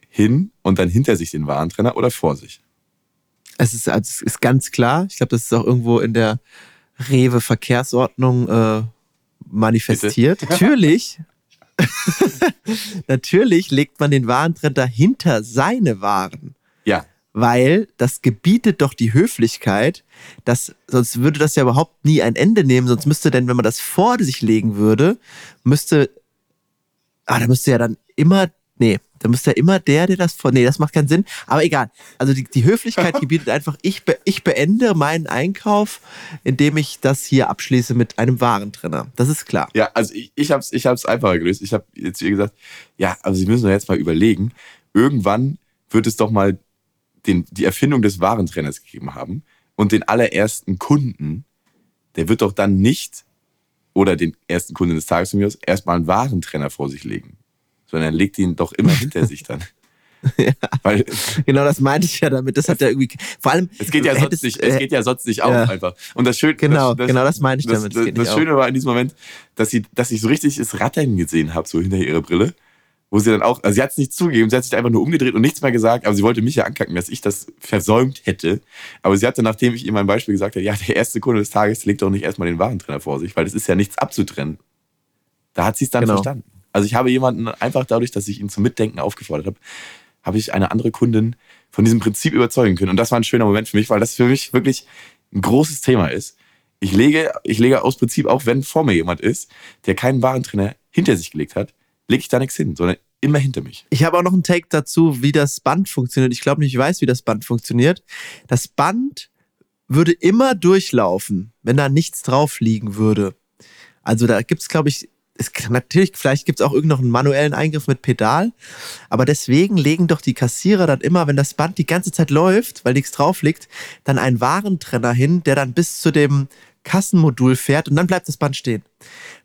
hin und dann hinter sich den Warentrenner oder vor sich? Es ist, also es ist ganz klar, ich glaube, das ist auch irgendwo in der Rewe-Verkehrsordnung äh, manifestiert. Natürlich, natürlich legt man den Warentrenner hinter seine Waren. Ja, Weil das gebietet doch die Höflichkeit, dass, sonst würde das ja überhaupt nie ein Ende nehmen, sonst müsste denn, wenn man das vor sich legen würde, müsste, ah, da müsste ja dann immer, nee, da müsste ja immer der, der das vor, nee, das macht keinen Sinn, aber egal. Also die, die Höflichkeit gebietet einfach, ich, be, ich beende meinen Einkauf, indem ich das hier abschließe mit einem Warentrenner. Das ist klar. Ja, also ich, ich habe es ich hab's einfacher gelöst. Ich habe jetzt wie gesagt, ja, aber Sie müssen doch jetzt mal überlegen, irgendwann wird es doch mal den, die Erfindung des Warentrenners gegeben haben und den allerersten Kunden, der wird doch dann nicht, oder den ersten Kunden des Tages von mir aus, erstmal einen Warentrenner vor sich legen, sondern er legt ihn doch immer hinter sich dann. Weil Genau das meinte ich ja damit. Das hat ja irgendwie. Vor allem. es geht ja sonst hättest, nicht, es äh, geht ja sonst nicht auf ja. einfach. Und das Schöne, Genau, das, genau das meine ich damit. Das, das, Schöne war in diesem Moment, dass sie, dass ich so richtig das Rattern gesehen habe, so hinter ihrer Brille. Wo sie dann auch, also sie hat es nicht zugegeben, sie hat sich einfach nur umgedreht und nichts mehr gesagt, aber sie wollte mich ja ankacken, dass ich das versäumt hätte. Aber sie hatte, nachdem ich ihr mein Beispiel gesagt habe, ja, der erste Kunde des Tages legt doch nicht erstmal den Warentrenner vor sich, weil das ist ja nichts abzutrennen. Da hat sie es dann Genau. verstanden. Also ich habe jemanden einfach dadurch, dass ich ihn zum Mitdenken aufgefordert habe, habe ich eine andere Kundin von diesem Prinzip überzeugen können. Und das war ein schöner Moment für mich, weil das für mich wirklich ein großes Thema ist. Ich lege, ich lege aus Prinzip, auch wenn vor mir jemand ist, der keinen Warentrenner hinter sich gelegt hat, lege ich da nichts hin, sondern immer hinter mich. Ich habe auch noch einen Take dazu, wie das Band funktioniert. Ich glaube nicht, ich weiß, wie das Band funktioniert. Das Band würde immer durchlaufen, wenn da nichts drauf liegen würde. Also da gibt es, glaube ich, es, kann- natürlich, vielleicht gibt es auch irgendeinen manuellen Eingriff mit Pedal, aber deswegen legen doch die Kassierer dann immer, wenn das Band die ganze Zeit läuft, weil nichts drauf liegt, dann einen Warentrenner hin, der dann bis zu dem Kassenmodul fährt und dann bleibt das Band stehen.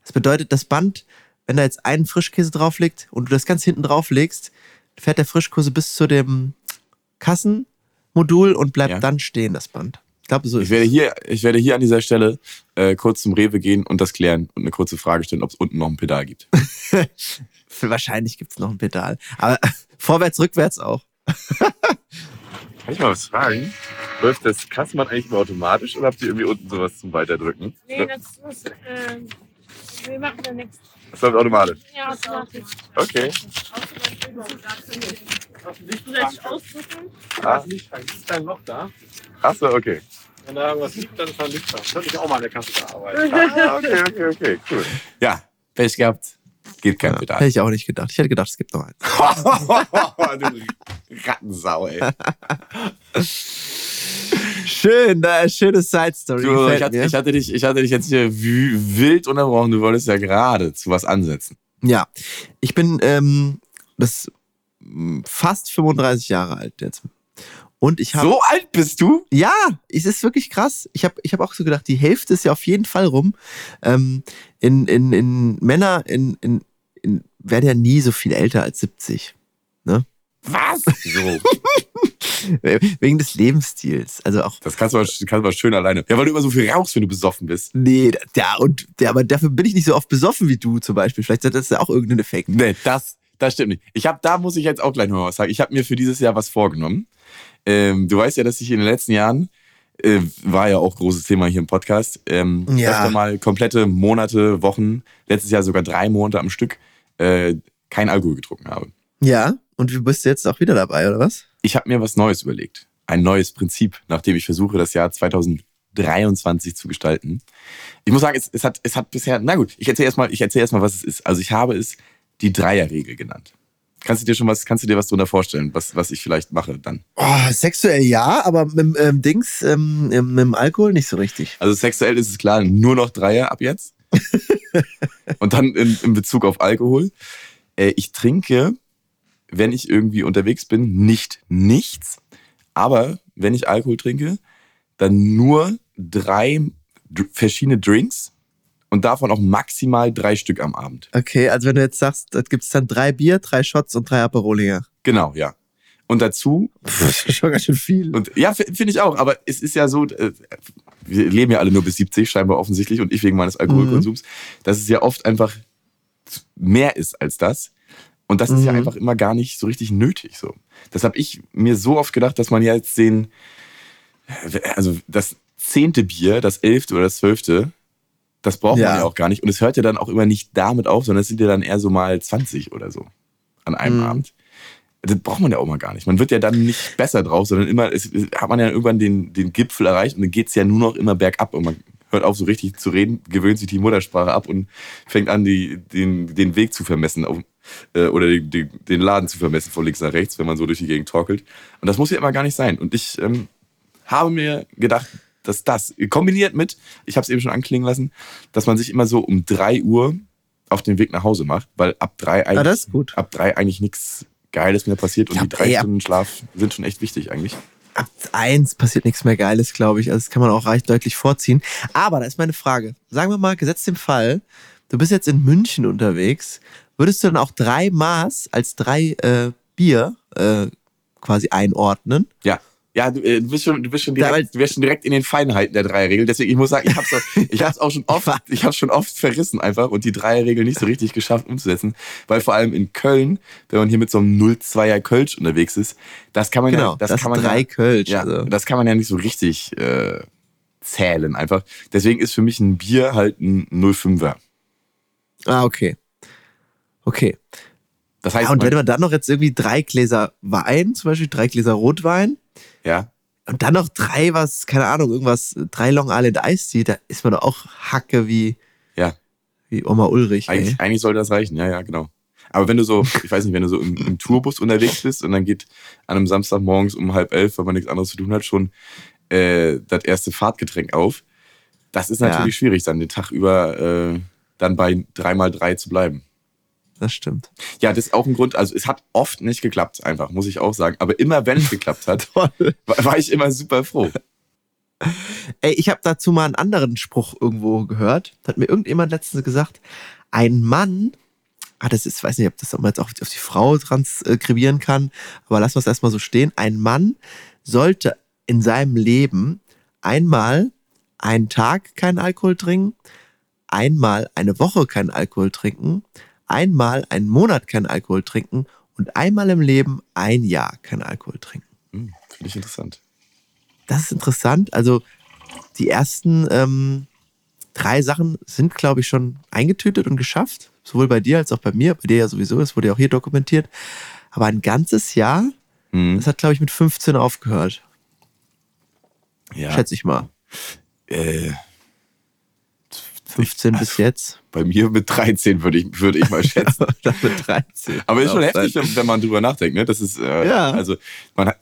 Das bedeutet, das Band, wenn da jetzt ein Frischkäse drauf liegt und du das ganz hinten drauf legst, fährt der Frischkäse bis zu dem Kassenmodul und bleibt Ja. dann stehen, das Band. Ich glaube, so Ich ist werde es. hier, ich werde hier an dieser Stelle äh, kurz zum Rewe gehen und das klären und eine kurze Frage stellen, ob es unten noch ein Pedal gibt. Für wahrscheinlich gibt es noch ein Pedal. Aber vorwärts, rückwärts auch. Kann ich mal was fragen? Läuft das Kassenband eigentlich immer automatisch oder habt ihr irgendwie unten sowas zum Weiterdrücken? Nee, das muss, ähm, wir machen da nichts. Das läuft automatisch. Ja, automatisch. Okay. Zusätzlich ausdrücken. Ah, Ist ein Loch da? achso, okay. Wenn da irgendwas liegt, dann ist da ein Licht da. Könnte ich auch mal an der Kasse da arbeiten. Ah, okay, okay, okay, cool. Ja, Pech gehabt. Geht kein Hätte Pedal. ich auch nicht gedacht. Ich hätte gedacht, es gibt noch eins. du Rattensau, ey. Schön, da, schöne Side-Story. Du, ich, hatte, ich, hatte dich, ich hatte dich jetzt hier wild unterbrochen. Du wolltest ja gerade zu was ansetzen. Ja, ich bin ähm, das m, fast 35 Jahre alt jetzt. Und ich habe So alt bist du? Ja, es ist wirklich krass. Ich habe ich hab auch so gedacht, die Hälfte ist ja auf jeden Fall rum. Ähm, in, in, in Männer in, in, in, werden ja nie so viel älter als 70. Was? So. Wegen des Lebensstils. Also auch. Das kannst du, mal, kannst du mal schön alleine. Ja, weil du immer so viel rauchst, wenn du besoffen bist. Nee, ja, und ja, aber dafür bin ich nicht so oft besoffen wie du zum Beispiel. Vielleicht hat das ja auch irgendeinen Effekt. Nee, das, das stimmt nicht. Ich hab, da muss ich jetzt auch gleich noch mal was sagen. Ich habe mir für dieses Jahr was vorgenommen. Ähm, du weißt ja, dass ich in den letzten Jahren, äh, war ja auch großes Thema hier im Podcast, ähm, Ja. öfter mal komplette Monate, Wochen, letztes Jahr sogar drei Monate am Stück, äh, kein Alkohol getrunken habe. Ja, und du bist jetzt auch wieder dabei, oder was? Ich habe mir was Neues überlegt. Ein neues Prinzip, nachdem ich versuche, das Jahr 2023 zu gestalten. Ich muss sagen, es, es, hat, es hat bisher, na gut, ich erzähle erstmal, ich erzähl erstmal, was es ist. Also ich habe es die Dreierregel genannt. Kannst du dir schon was, kannst du dir was drunter vorstellen, was, was ich vielleicht mache dann? Oh, sexuell ja, aber mit dem ähm, Dings, ähm, mit dem Alkohol nicht so richtig. Also sexuell ist es klar, nur noch Dreier ab jetzt. Und dann in, in Bezug auf Alkohol. Äh, ich trinke, wenn ich irgendwie unterwegs bin, nicht nichts. Aber wenn ich Alkohol trinke, dann nur drei dr- verschiedene Drinks und davon auch maximal drei Stück am Abend. Okay, also wenn du jetzt sagst, da gibt es dann drei Bier, drei Shots und drei Aperolinger. Genau, ja. Und dazu Das ist schon ganz schön viel. Und ja, finde ich auch, aber es ist ja so, äh, wir leben ja alle nur bis 70, scheinbar offensichtlich, und ich wegen meines Alkoholkonsums, dass es ja oft einfach mehr ist als das. Und das ist ja Mhm. einfach immer gar nicht so richtig nötig. So. Das habe ich mir so oft gedacht, dass man ja jetzt den, also das zehnte Bier, das elfte oder das zwölfte, das braucht Ja. man ja auch gar nicht. Und es hört ja dann auch immer nicht damit auf, sondern es sind ja dann eher so mal 20 oder so an einem Mhm. Abend. Das braucht man ja auch mal gar nicht. Man wird ja dann nicht besser drauf, sondern immer, es, es- hat man ja irgendwann den, den Gipfel erreicht und dann geht's ja nur noch immer bergab und man hört auf, so richtig zu reden, gewöhnt sich die Muttersprache ab und fängt an, die, den, den Weg zu vermessen auf, äh, oder den, den, den Laden zu vermessen von links nach rechts, wenn man so durch die Gegend torkelt. Und das muss ja immer gar nicht sein. Und ich ähm, habe mir gedacht, dass das kombiniert mit, ich habe es eben schon anklingen lassen, dass man sich immer so um 3 Uhr auf den Weg nach Hause macht, weil ab drei eigentlich, gut. ab drei eigentlich nichts Geiles mehr passiert und Ja, die drei ey, Stunden Schlaf sind schon echt wichtig eigentlich. Ab eins passiert nichts mehr Geiles, glaube ich. Also das kann man auch recht deutlich vorziehen. Aber da ist meine Frage. Sagen wir mal, gesetzt dem Fall, du bist jetzt in München unterwegs, würdest du dann auch drei Maß als drei äh, Bier äh, quasi einordnen. Ja. Ja, du, äh, du bist schon, du bist schon direkt, du bist schon direkt in den Feinheiten der Dreierregel. Deswegen, ich muss sagen, ich hab's auch, ich hab's auch schon oft, ich hab's schon oft verrissen einfach und die Dreierregel nicht so richtig geschafft umzusetzen. Weil vor allem in Köln, wenn man hier mit so einem 0-2er Kölsch unterwegs ist, das kann man Genau, ja, das, das kann man drei ja, Kölsch, Ja, also. das kann man ja nicht so richtig äh, zählen einfach. Deswegen ist für mich ein Bier halt ein 0,5er. Ah, okay. Okay. Das heißt, Ja, und wenn man dann noch jetzt irgendwie drei Gläser Wein, zum Beispiel drei Gläser Rotwein, ja, und dann noch drei, was, keine Ahnung, irgendwas, drei Long Island Ice Tea, da ist man doch auch Hacke wie, ja, wie Oma Ulrich. Eigentlich, eigentlich sollte das reichen, ja, ja, genau. Aber wenn du so, ich weiß nicht, wenn du so im, im Tourbus unterwegs bist und dann geht an einem Samstagmorgens um halb elf, weil man nichts anderes zu tun hat, schon äh, das erste Fahrtgetränk auf, das ist natürlich Ja. schwierig, dann den Tag über äh, dann bei 3x3 zu bleiben. Das stimmt. Ja, das ist auch ein Grund, also es hat oft nicht geklappt, einfach, muss ich auch sagen. Aber immer wenn es geklappt hat, war, ich immer super froh. Ey, ich habe dazu mal einen anderen Spruch irgendwo gehört. Hat mir irgendjemand letztens gesagt, ein Mann, ah, das ist, weiß nicht, ob das man jetzt auch auf die Frau transkribieren kann, aber lassen wir es erstmal so stehen. Ein Mann sollte in seinem Leben einmal einen Tag keinen Alkohol trinken, einmal eine Woche keinen Alkohol trinken, einmal einen Monat keinen Alkohol trinken und einmal im Leben ein Jahr keinen Alkohol trinken. Hm, Finde ich interessant. Das ist interessant. Also die ersten ähm, drei Sachen sind, glaube ich, schon eingetütet und geschafft. Sowohl bei dir als auch bei mir. Bei dir ja sowieso, das wurde ja auch hier dokumentiert. Aber ein ganzes Jahr, Hm, das hat, glaube ich, mit 15 aufgehört. ja, Schätze ich mal. äh, 15 bis jetzt. bei mir mit 13 würde ich, würde ich mal schätzen. Mit 13. Aber ist schon Ja, heftig, wenn, wenn man drüber nachdenkt. Ne? Das ist, äh, Ja. also man hat,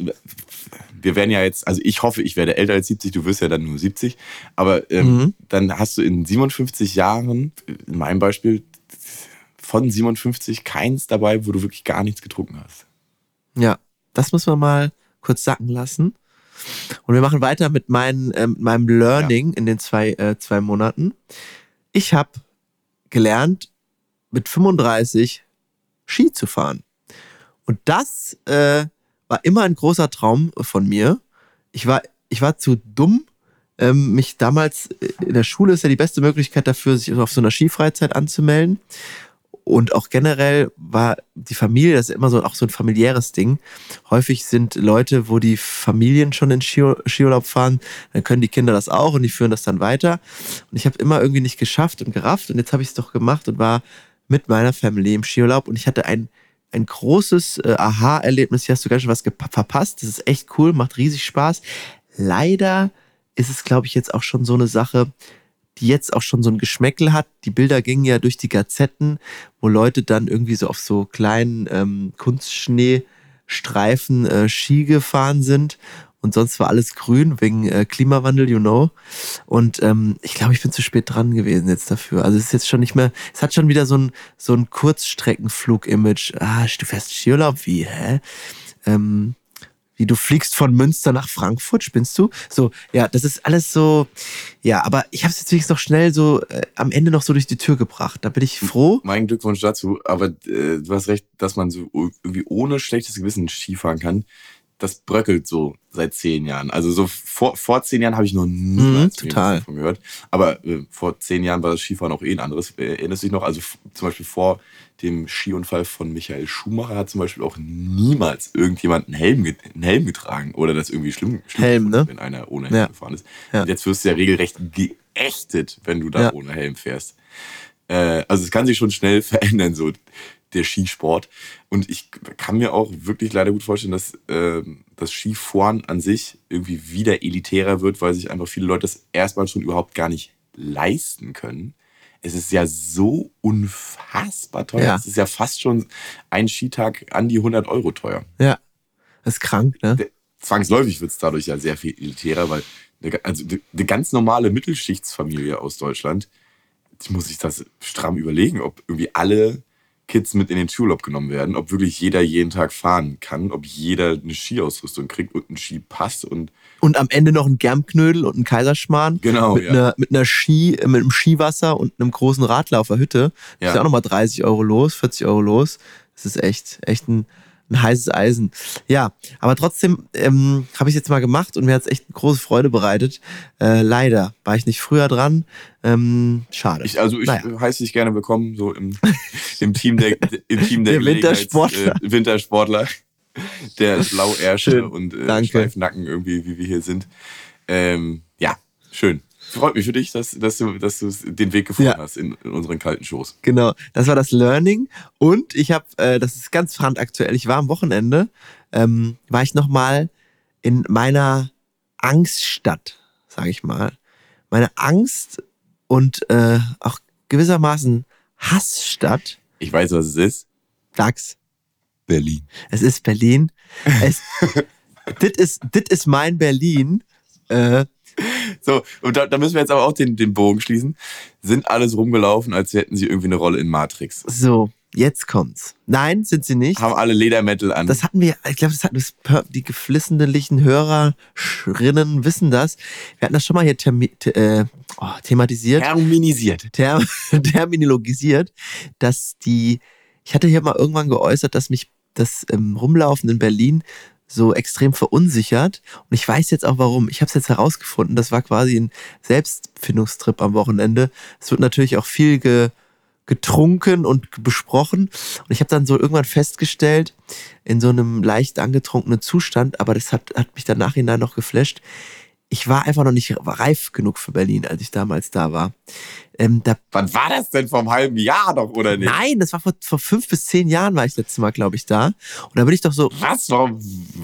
wir werden ja jetzt, also ich hoffe, ich werde älter als 70, du wirst ja dann nur 70. Aber ähm, Mhm. dann hast du in 57 Jahren, in meinem Beispiel, von 57 keins dabei, wo du wirklich gar nichts getrunken hast. Ja, das muss man mal kurz sacken lassen. Und wir machen weiter mit, meinen, mit meinem Learning in den zwei, äh, zwei Monaten. Ich habe gelernt, mit 35 Ski zu fahren. Und das äh, war immer ein großer Traum von mir. Ich war, ich war zu dumm, ähm, mich damals in der Schule ist ja die beste Möglichkeit dafür, sich auf so einer Skifreizeit anzumelden. Und auch generell war die Familie, das ist immer so auch so ein familiäres Ding. Häufig sind Leute, wo die Familien schon in Ski Skiurlaub fahren, dann können die Kinder das auch und die führen das dann weiter. Und ich habe immer irgendwie nicht geschafft und gerafft und jetzt habe ich es doch gemacht und war mit meiner Family im Skiurlaub und ich hatte ein ein großes äh, Aha-Erlebnis. Hier hast du ganz schön was verpasst. Das ist echt cool, macht riesig Spaß. Leider ist es, glaube ich, jetzt auch schon so eine Sache, die jetzt auch schon so ein Geschmäckel hat. Die Bilder gingen ja durch die Gazetten, wo Leute dann irgendwie so auf so kleinen ähm, Kunstschneestreifen äh, Ski gefahren sind. Und sonst war alles grün wegen äh, Klimawandel, you know. Und ähm, ich glaube, ich bin zu spät dran gewesen jetzt dafür. Also es ist jetzt schon nicht mehr, es hat schon wieder so ein, so ein Kurzstreckenflug-Image. Ah, du fährst Skiurlaub? Wie, hä? Ähm, wie du fliegst von Münster nach Frankfurt, spinnst du? So, ja, das ist alles so, ja, aber ich habe es jetzt wenigstens noch schnell so äh, am Ende noch so durch die Tür gebracht. Da bin ich froh. Mein Glückwunsch dazu, aber äh, du hast recht, dass man so irgendwie ohne schlechtes Gewissen Skifahren kann. Das bröckelt so seit zehn Jahren. Also so vor, vor zehn Jahren habe ich noch nie Mhm, total. davon gehört. Aber äh, vor zehn Jahren war das Skifahren auch eh ein anderes. Äh, Erinnerst du dich noch? Also zum Beispiel vor dem Skiunfall von Michael Schumacher hat zum Beispiel auch niemals irgendjemand einen Helm, get- einen Helm getragen oder das irgendwie schlimm, schlimm Helm, ne? wenn einer ohne Helm Ja. gefahren ist. Ja. Und jetzt wirst du ja regelrecht geächtet, wenn du da Ja. ohne Helm fährst. Äh, also es kann sich schon schnell verändern, so der Skisport. Und ich kann mir auch wirklich leider gut vorstellen, dass ähm, das Skifahren an sich irgendwie wieder elitärer wird, weil sich einfach viele Leute das erstmal schon überhaupt gar nicht leisten können. Es ist ja so unfassbar teuer. Ja. Es ist ja fast schon ein Skitag an die 100 Euro teuer. Ja, das ist krank, ne? Der- Zwangsläufig wird es dadurch ja sehr viel elitärer, weil eine, also eine ganz normale Mittelschichtsfamilie aus Deutschland, die muss sich das stramm überlegen, ob irgendwie alle Kids mit in den Skiurlaub genommen werden, ob wirklich jeder jeden Tag fahren kann, ob jeder eine Skiausrüstung kriegt und einen Skipass und Und am Ende noch ein Germknödel und ein Kaiserschmarrn. Genau, mit ja. einer mit einer Ski, äh, mit einem Skiwasser und einem großen Radler auf der Hütte. Ja. Ist ja auch nochmal 30 Euro los, 40 Euro los. Das ist echt, echt ein, ein heißes Eisen. Ja, aber trotzdem ähm, habe ich jetzt mal gemacht und mir hat es echt große Freude bereitet. Äh, leider war ich nicht früher dran. Ähm, schade. Ich, also ich Naja. heiße dich gerne willkommen, so im, im Team der, im Team der, Der Wintersportler. Äh, Wintersportler. Der Blauärsche und äh, Danke. Schweifnacken irgendwie, wie wir hier sind. Ähm, ja, schön. Freut mich für dich, dass, dass du, dass du den Weg gefunden Ja. hast in, in unseren kalten Shows. Genau, das war das Learning. Und ich habe, äh, das ist ganz brandaktuell, ich war am Wochenende, ähm, war ich nochmal in meiner Angststadt, sage ich mal. Meine Angst und äh, auch gewissermaßen Hassstadt, Ich weiß, was es ist. Dax. Berlin. Es ist Berlin. Es, das ist, das ist mein Berlin. Äh, So, und da, da müssen wir jetzt aber auch den, den Bogen schließen. Sind alles rumgelaufen, als hätten sie irgendwie eine Rolle in Matrix. so, jetzt kommt's. Nein, sind sie nicht. Haben alle Ledermetal an. Das hatten wir, ich glaube, das hatten das, die geflissentlichen Hörerinnen wissen das. Wir hatten das schon mal hier termi, te- äh, oh, thematisiert, Terminisiert. term, terminologisiert, dass die, ich hatte hier mal irgendwann geäußert, dass mich das ähm, Rumlaufen in Berlin so extrem verunsichert. Und ich weiß jetzt auch warum. Ich habe es jetzt herausgefunden. Das war quasi ein Selbstfindungstrip am Wochenende. Es wird natürlich auch viel ge, getrunken und besprochen. Und ich habe dann so irgendwann festgestellt, in so einem leicht angetrunkenen Zustand, aber das hat, hat mich dann nachhinein noch geflasht. Ich war einfach noch nicht reif genug für Berlin, als ich damals da war. Ähm, da, Wann war das denn? Vom halben Jahr doch, oder nicht? nein, das war vor, vor fünf bis zehn Jahren war ich letztes Mal, glaube ich, da. Und da bin ich doch so, Was? Warum,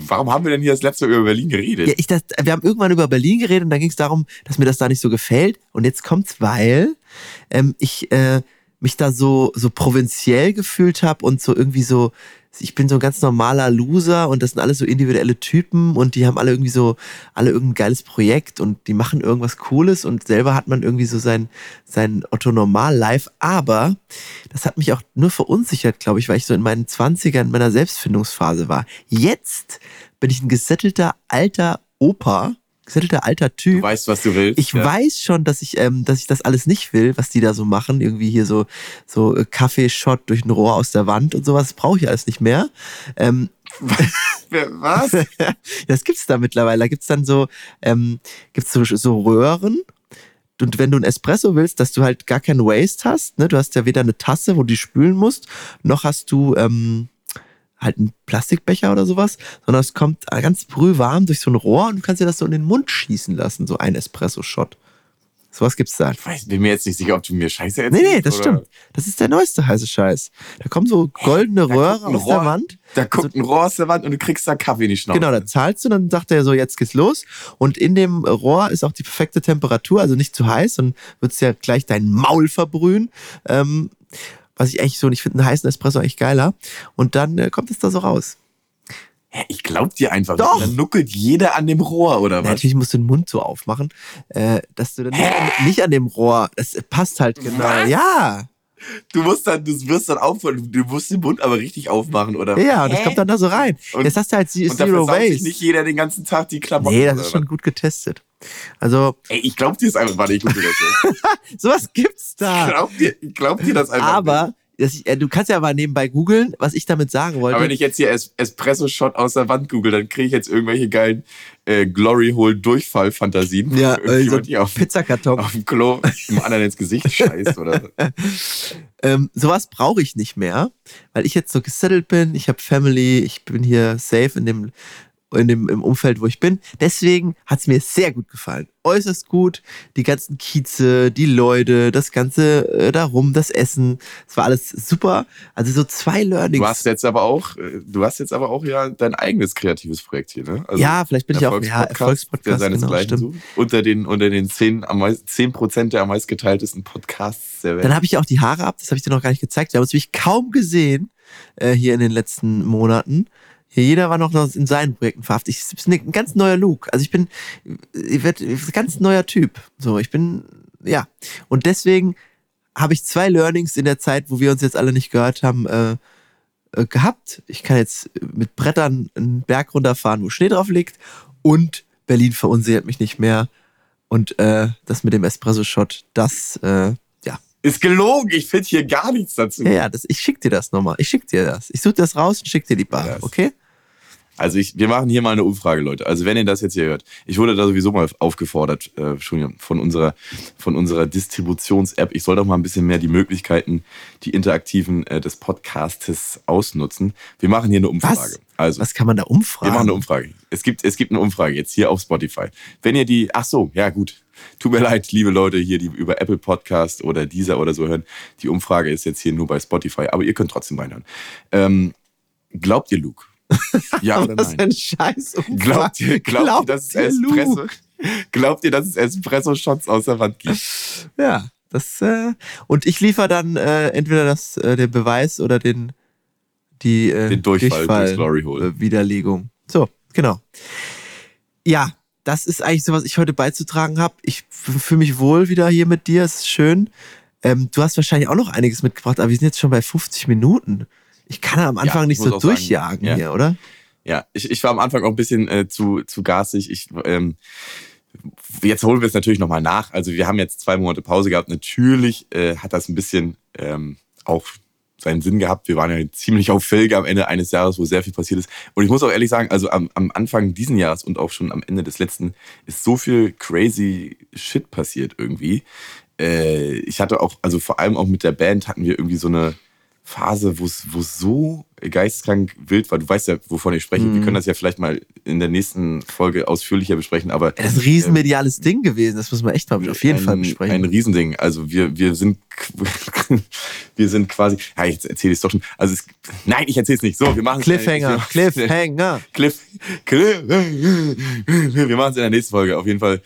warum haben wir denn hier das letzte Mal über Berlin geredet? Ja, ich das, wir haben irgendwann über Berlin geredet und dann ging es darum, dass mir das da nicht so gefällt. Und jetzt kommt's, weil ähm, ich äh, mich da so so provinziell gefühlt habe und so irgendwie so, ich bin so ein ganz normaler Loser und das sind alles so individuelle Typen und die haben alle irgendwie so, alle irgendein geiles Projekt und die machen irgendwas Cooles und selber hat man irgendwie so sein, sein Otto Normal Life. Aber das hat mich auch nur verunsichert, glaube ich, weil ich so in meinen 20ern in meiner Selbstfindungsphase war. Jetzt bin ich ein gesettelter alter Opa, gesettelter alter Typ. Du weißt, was du willst. Ich ja. weiß schon, dass ich, ähm, dass ich das alles nicht will, was die da so machen. Irgendwie hier so, so äh, Kaffeeshot durch ein Rohr aus der Wand und sowas. brauche ich alles nicht mehr. Ähm, Was? das gibt's da mittlerweile. Da gibt's dann so, ähm, gibt's so, so Röhren. Und wenn du ein Espresso willst, dass du halt gar keinen Waste hast, ne? Du hast ja weder eine Tasse, wo du die spülen musst, noch hast du ähm, halt einen Plastikbecher oder sowas, sondern es kommt ganz brühwarm durch so ein Rohr und du kannst dir das so in den Mund schießen lassen, so ein Espresso-Shot. Sowas gibt's da. Ich weiß, bin mir jetzt nicht sicher, ob du mir Scheiße Nee, erzählst. nee, das oder- stimmt. Das ist der neueste heiße Scheiß. Da kommen so goldene Röhre guckt ein aus der Rohr- Wand. Da guckt ein Rohr aus der Wand und du kriegst da Kaffee in die Schnauze. Genau, da zahlst du, dann sagt er so, jetzt geht's los. Und in dem Rohr ist auch die perfekte Temperatur, also nicht zu heiß, und wird's ja gleich dein Maul verbrühen. Ähm, was ich eigentlich so, und ich finde einen heißen Espresso eigentlich geiler. Und dann äh, kommt es da so raus. Hä, ich glaub dir einfach. Doch. nicht. Dann nuckelt jeder an dem Rohr, oder Ja, was? natürlich musst du den Mund so aufmachen, äh, dass du dann nicht an, nicht an dem Rohr, das passt halt genau. Was? Ja, Du musst dann, du wirst dann aufhören, du musst den Mund aber richtig aufmachen, oder? ja, und das kommt dann da so rein. Und- Jetzt hast du halt Und dafür Zero sich Waste. nicht jeder den ganzen Tag die Klamotten. Nee, das ist schon gut getestet. Also, Ey, ich glaub dir das einfach, ich das jetzt. sowas gibt's Ich da. glaub dir, ich glaub dir das einfach. nicht. Aber, das, äh, du kannst ja mal nebenbei googeln, was ich damit sagen wollte. Aber wenn ich jetzt hier es Espresso-Shot aus der Wand google, dann kriege ich jetzt irgendwelche geilen äh, Glory-Hole-Durchfall-Fantasien. ja, äh, so die auf, Pizzakarton. auf dem Klo dem anderen ins Gesicht scheißt oder so. Ähm, sowas brauche ich nicht mehr, weil ich jetzt so gesettelt bin, ich habe Family, ich bin hier safe in dem, in dem im Umfeld, wo ich bin. Deswegen hat es mir sehr gut gefallen. Äußerst gut. Die ganzen Kieze, die Leute, das Ganze äh, darum, das Essen. Es war alles super. Also so zwei Learnings. Du hast jetzt aber auch, äh, du hast jetzt aber auch ja dein eigenes kreatives Projekt hier, ne? Also ja, vielleicht bin ich auch ja, der Erfolgspodcast. Genau, seinesgleichen stimmt. sucht. Unter den, unter den zehn, am meist, zehn Prozent der am meistgeteiltesten Podcasts der Welt. Dann habe ich auch die Haare ab, das habe ich dir noch gar nicht gezeigt. Wir haben uns nämlich kaum gesehen äh, hier in den letzten Monaten. Hier jeder war noch in seinen Projekten verhaftet. Ich bin ein ganz neuer Look. Also ich bin, ich werde ein ganz neuer Typ. So, ich bin, ja. Und deswegen habe ich zwei Learnings in der Zeit, wo wir uns jetzt alle nicht gehört haben, äh, äh, gehabt. Ich kann jetzt mit Brettern einen Berg runterfahren, wo Schnee drauf liegt. Und Berlin verunsichert mich nicht mehr. Und äh, das mit dem Espresso-Shot, das, äh, ja, Ist gelogen, ich finde hier gar nichts dazu. Ja, ja, das, ich schick dir das nochmal. Ich schick dir das. Ich suche das raus und schick dir die Bar, das- okay? Also ich, wir machen hier mal eine Umfrage, Leute. Also wenn ihr das jetzt hier hört, ich wurde da sowieso mal aufgefordert äh, schon von unserer von unserer Distributions-App. Ich soll doch mal ein bisschen mehr die Möglichkeiten, die interaktiven äh, des Podcastes ausnutzen. Wir machen hier eine Umfrage. Was? Also Was kann man da umfragen? wir machen eine Umfrage. Es gibt es gibt eine Umfrage jetzt hier auf Spotify. Wenn ihr die, ach so, ja gut. Tut mir leid, liebe Leute hier, die über Apple Podcast oder dieser oder so hören. Die Umfrage ist jetzt hier nur bei Spotify, aber ihr könnt trotzdem reinhören. Ähm, glaubt ihr Luke? Ja oder Was nein? ein Scheiß Glaubt ihr, glaubt ihr, dass es? Espresso, glaubt ihr, dass es Espresso-Shots aus der Wand gibt? Ja, das, äh, und ich liefere dann äh, entweder das, äh, den Beweis oder den, die, äh, Den Durchfall durchs Glory Hole. äh, Widerlegung. So, genau. Ja, das ist eigentlich so, was ich heute beizutragen habe. Ich fühle mich wohl wieder hier mit dir. Es ist schön. Ähm, du hast wahrscheinlich auch noch einiges mitgebracht, aber wir sind jetzt schon bei 50 Minuten. Ich kann am Anfang ich nicht so auch sagen, durchjagen ja. hier, oder? Ja, ich, ich war am Anfang auch ein bisschen äh, zu, zu garstig. Ich, ähm, jetzt holen wir es natürlich nochmal nach. Also wir haben jetzt zwei Monate Pause gehabt. Natürlich äh, hat das ein bisschen ähm, auch seinen Sinn gehabt. Wir waren ja ziemlich auf Felge am Ende eines Jahres, wo sehr viel passiert ist. Und ich muss auch ehrlich sagen, also am, am Anfang diesen Jahres und auch schon am Ende des letzten ist so viel crazy Shit passiert irgendwie. Äh, ich hatte auch, also vor allem auch mit der Band hatten wir irgendwie so eine Phase, wo es so geisteskrank wild war. Du weißt ja, wovon ich spreche. Mhm. Wir können das ja vielleicht mal in der nächsten Folge ausführlicher besprechen, aber Das ist ein riesenmediales Ding gewesen. Das muss man echt mal auf jeden ein, Fall besprechen. Ein Riesending. Also wir, wir sind wir sind quasi. Ja, jetzt erzähle ich es doch schon. Also es, nein, ich erzähle es nicht. So, wir machen Cliffhanger, Cliffhanger. Cliff, Cliff, wir machen es in der nächsten Folge. Auf jeden Fall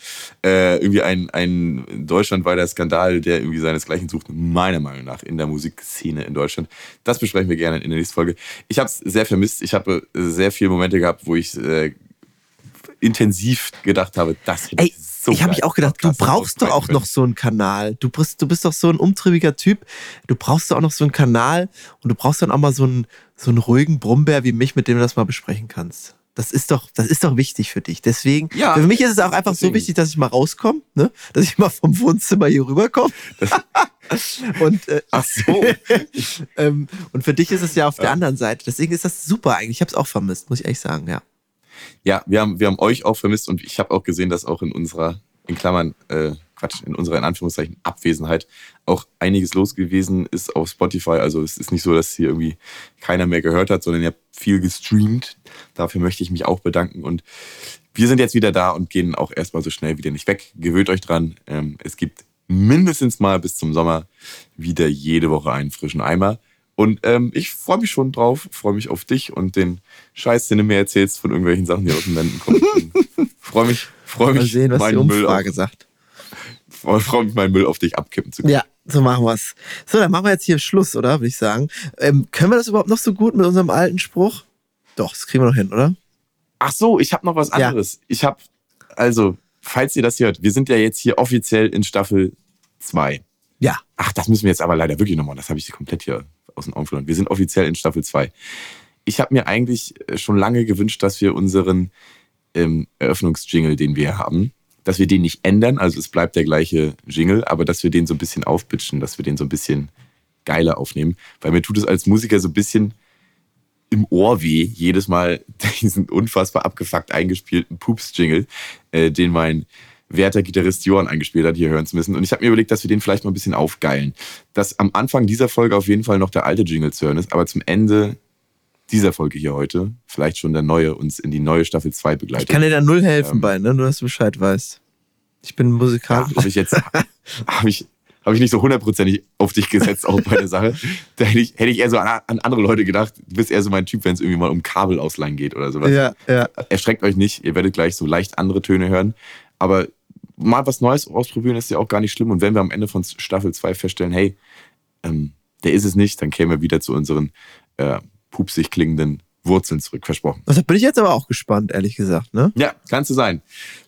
äh, irgendwie ein, ein deutschlandweiter Skandal, der irgendwie seinesgleichen sucht, meiner Meinung nach, in der Musikszene in Deutschland. Das besprechen wir gerne in der nächsten Folge. Ich habe es sehr vermisst. Ich habe äh, sehr viele Momente gehabt, wo ich äh, intensiv gedacht habe, das hätte Ey, so ich habe mich auch gedacht, du brauchst doch auch noch so einen Kanal. Du bist, du bist doch so ein umtriebiger Typ. Du brauchst doch auch noch so einen Kanal und du brauchst dann auch mal so einen, so einen ruhigen Brummbär wie mich, mit dem du das mal besprechen kannst. Das ist doch, das ist doch wichtig für dich. Deswegen, Ja, für mich ist es auch einfach so deswegen. wichtig, dass ich mal rauskomme, ne? dass ich mal vom Wohnzimmer hier rüberkomme. und, äh, Ach so. ähm, und für dich ist es ja auf der anderen Seite. Deswegen ist das super eigentlich. Ich habe es auch vermisst, muss ich ehrlich sagen, ja. Ja, wir haben, wir haben euch auch vermisst und ich habe auch gesehen, dass auch in unserer, in Klammern, äh, Quatsch, in unserer in Anführungszeichen Abwesenheit auch einiges los gewesen ist auf Spotify. Also es ist nicht so, dass hier irgendwie keiner mehr gehört hat, sondern ihr habt viel gestreamt. Dafür möchte ich mich auch bedanken und wir sind jetzt wieder da und gehen auch erstmal so schnell wieder nicht weg. Gewöhnt euch dran. Ähm, es gibt mindestens mal bis zum Sommer wieder jede Woche einen frischen Eimer. Und ähm, ich freue mich schon drauf, freue mich auf dich und den Scheiß, den du mir erzählst von irgendwelchen Sachen, die aus dem Wänden kommen. freue mich, freue Mal mich, sehen, was die meinen Müll, Umfrage sagt. auf, freue mich, meinen Müll auf dich abkippen zu können. Ja, so machen wir's. So, dann machen wir jetzt hier Schluss, oder? Würde ich sagen. Ähm, können wir das überhaupt noch so gut mit unserem alten Spruch? Doch, das kriegen wir noch hin, oder? Ach so, ich habe noch was Ja. anderes. Ich habe, also, falls ihr das hört, wir sind ja jetzt hier offiziell in Staffel 2. Ja. Ach, das müssen wir jetzt aber leider wirklich nochmal. Das habe ich komplett hier aus den Augen verloren. Wir sind offiziell in Staffel 2. Ich habe mir eigentlich äh, schon lange gewünscht, dass wir unseren ähm, Eröffnungsjingle, den wir haben, dass wir den nicht ändern. Also es bleibt der gleiche Jingle, aber dass wir den so ein bisschen aufpitchen, dass wir den so ein bisschen geiler aufnehmen. Weil mir tut es als Musiker so ein bisschen im Ohr weh, jedes Mal diesen unfassbar abgefuckt eingespielten Pups-Jingle, äh, den mein werter Gitarrist Johann eingespielt hat, hier hören zu müssen. Und ich habe mir überlegt, dass wir den vielleicht mal ein bisschen aufgeilen. Dass am Anfang dieser Folge auf jeden Fall noch der alte Jingle zu hören ist, aber zum Ende dieser Folge hier heute vielleicht schon der neue uns in die neue Staffel 2 Ich begleitet. kann dir da null helfen Ähm. bei, ne? Nur, dass du Bescheid weißt. Ich bin ja, musikalisch. habe ich jetzt habe ich habe ich nicht so hundertprozentig auf dich gesetzt auch bei der Sache. Da hätte ich, hätte ich eher so an, an andere Leute gedacht. Du bist eher so mein Typ, wenn es irgendwie mal um Kabel ausleihen geht oder sowas. ja, ja. erschreckt euch nicht, ihr werdet gleich so leicht andere Töne hören. Aber mal was Neues ausprobieren ist ja auch gar nicht schlimm. Und wenn wir am Ende von Staffel 2 feststellen, hey, ähm, der ist es nicht, dann kämen wir wieder zu unseren äh, pupsig klingenden Wurzeln zurück, versprochen. Also bin ich jetzt aber auch gespannt, ehrlich gesagt, ne? Ja, kann so sein.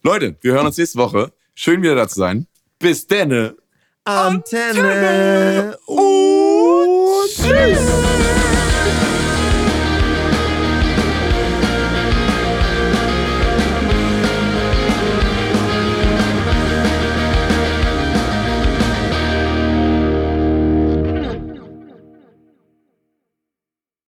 Leute, wir hören uns nächste Woche. Schön wieder da zu sein. Bis denne. Antenne. Antenne. Ooh, tschüss.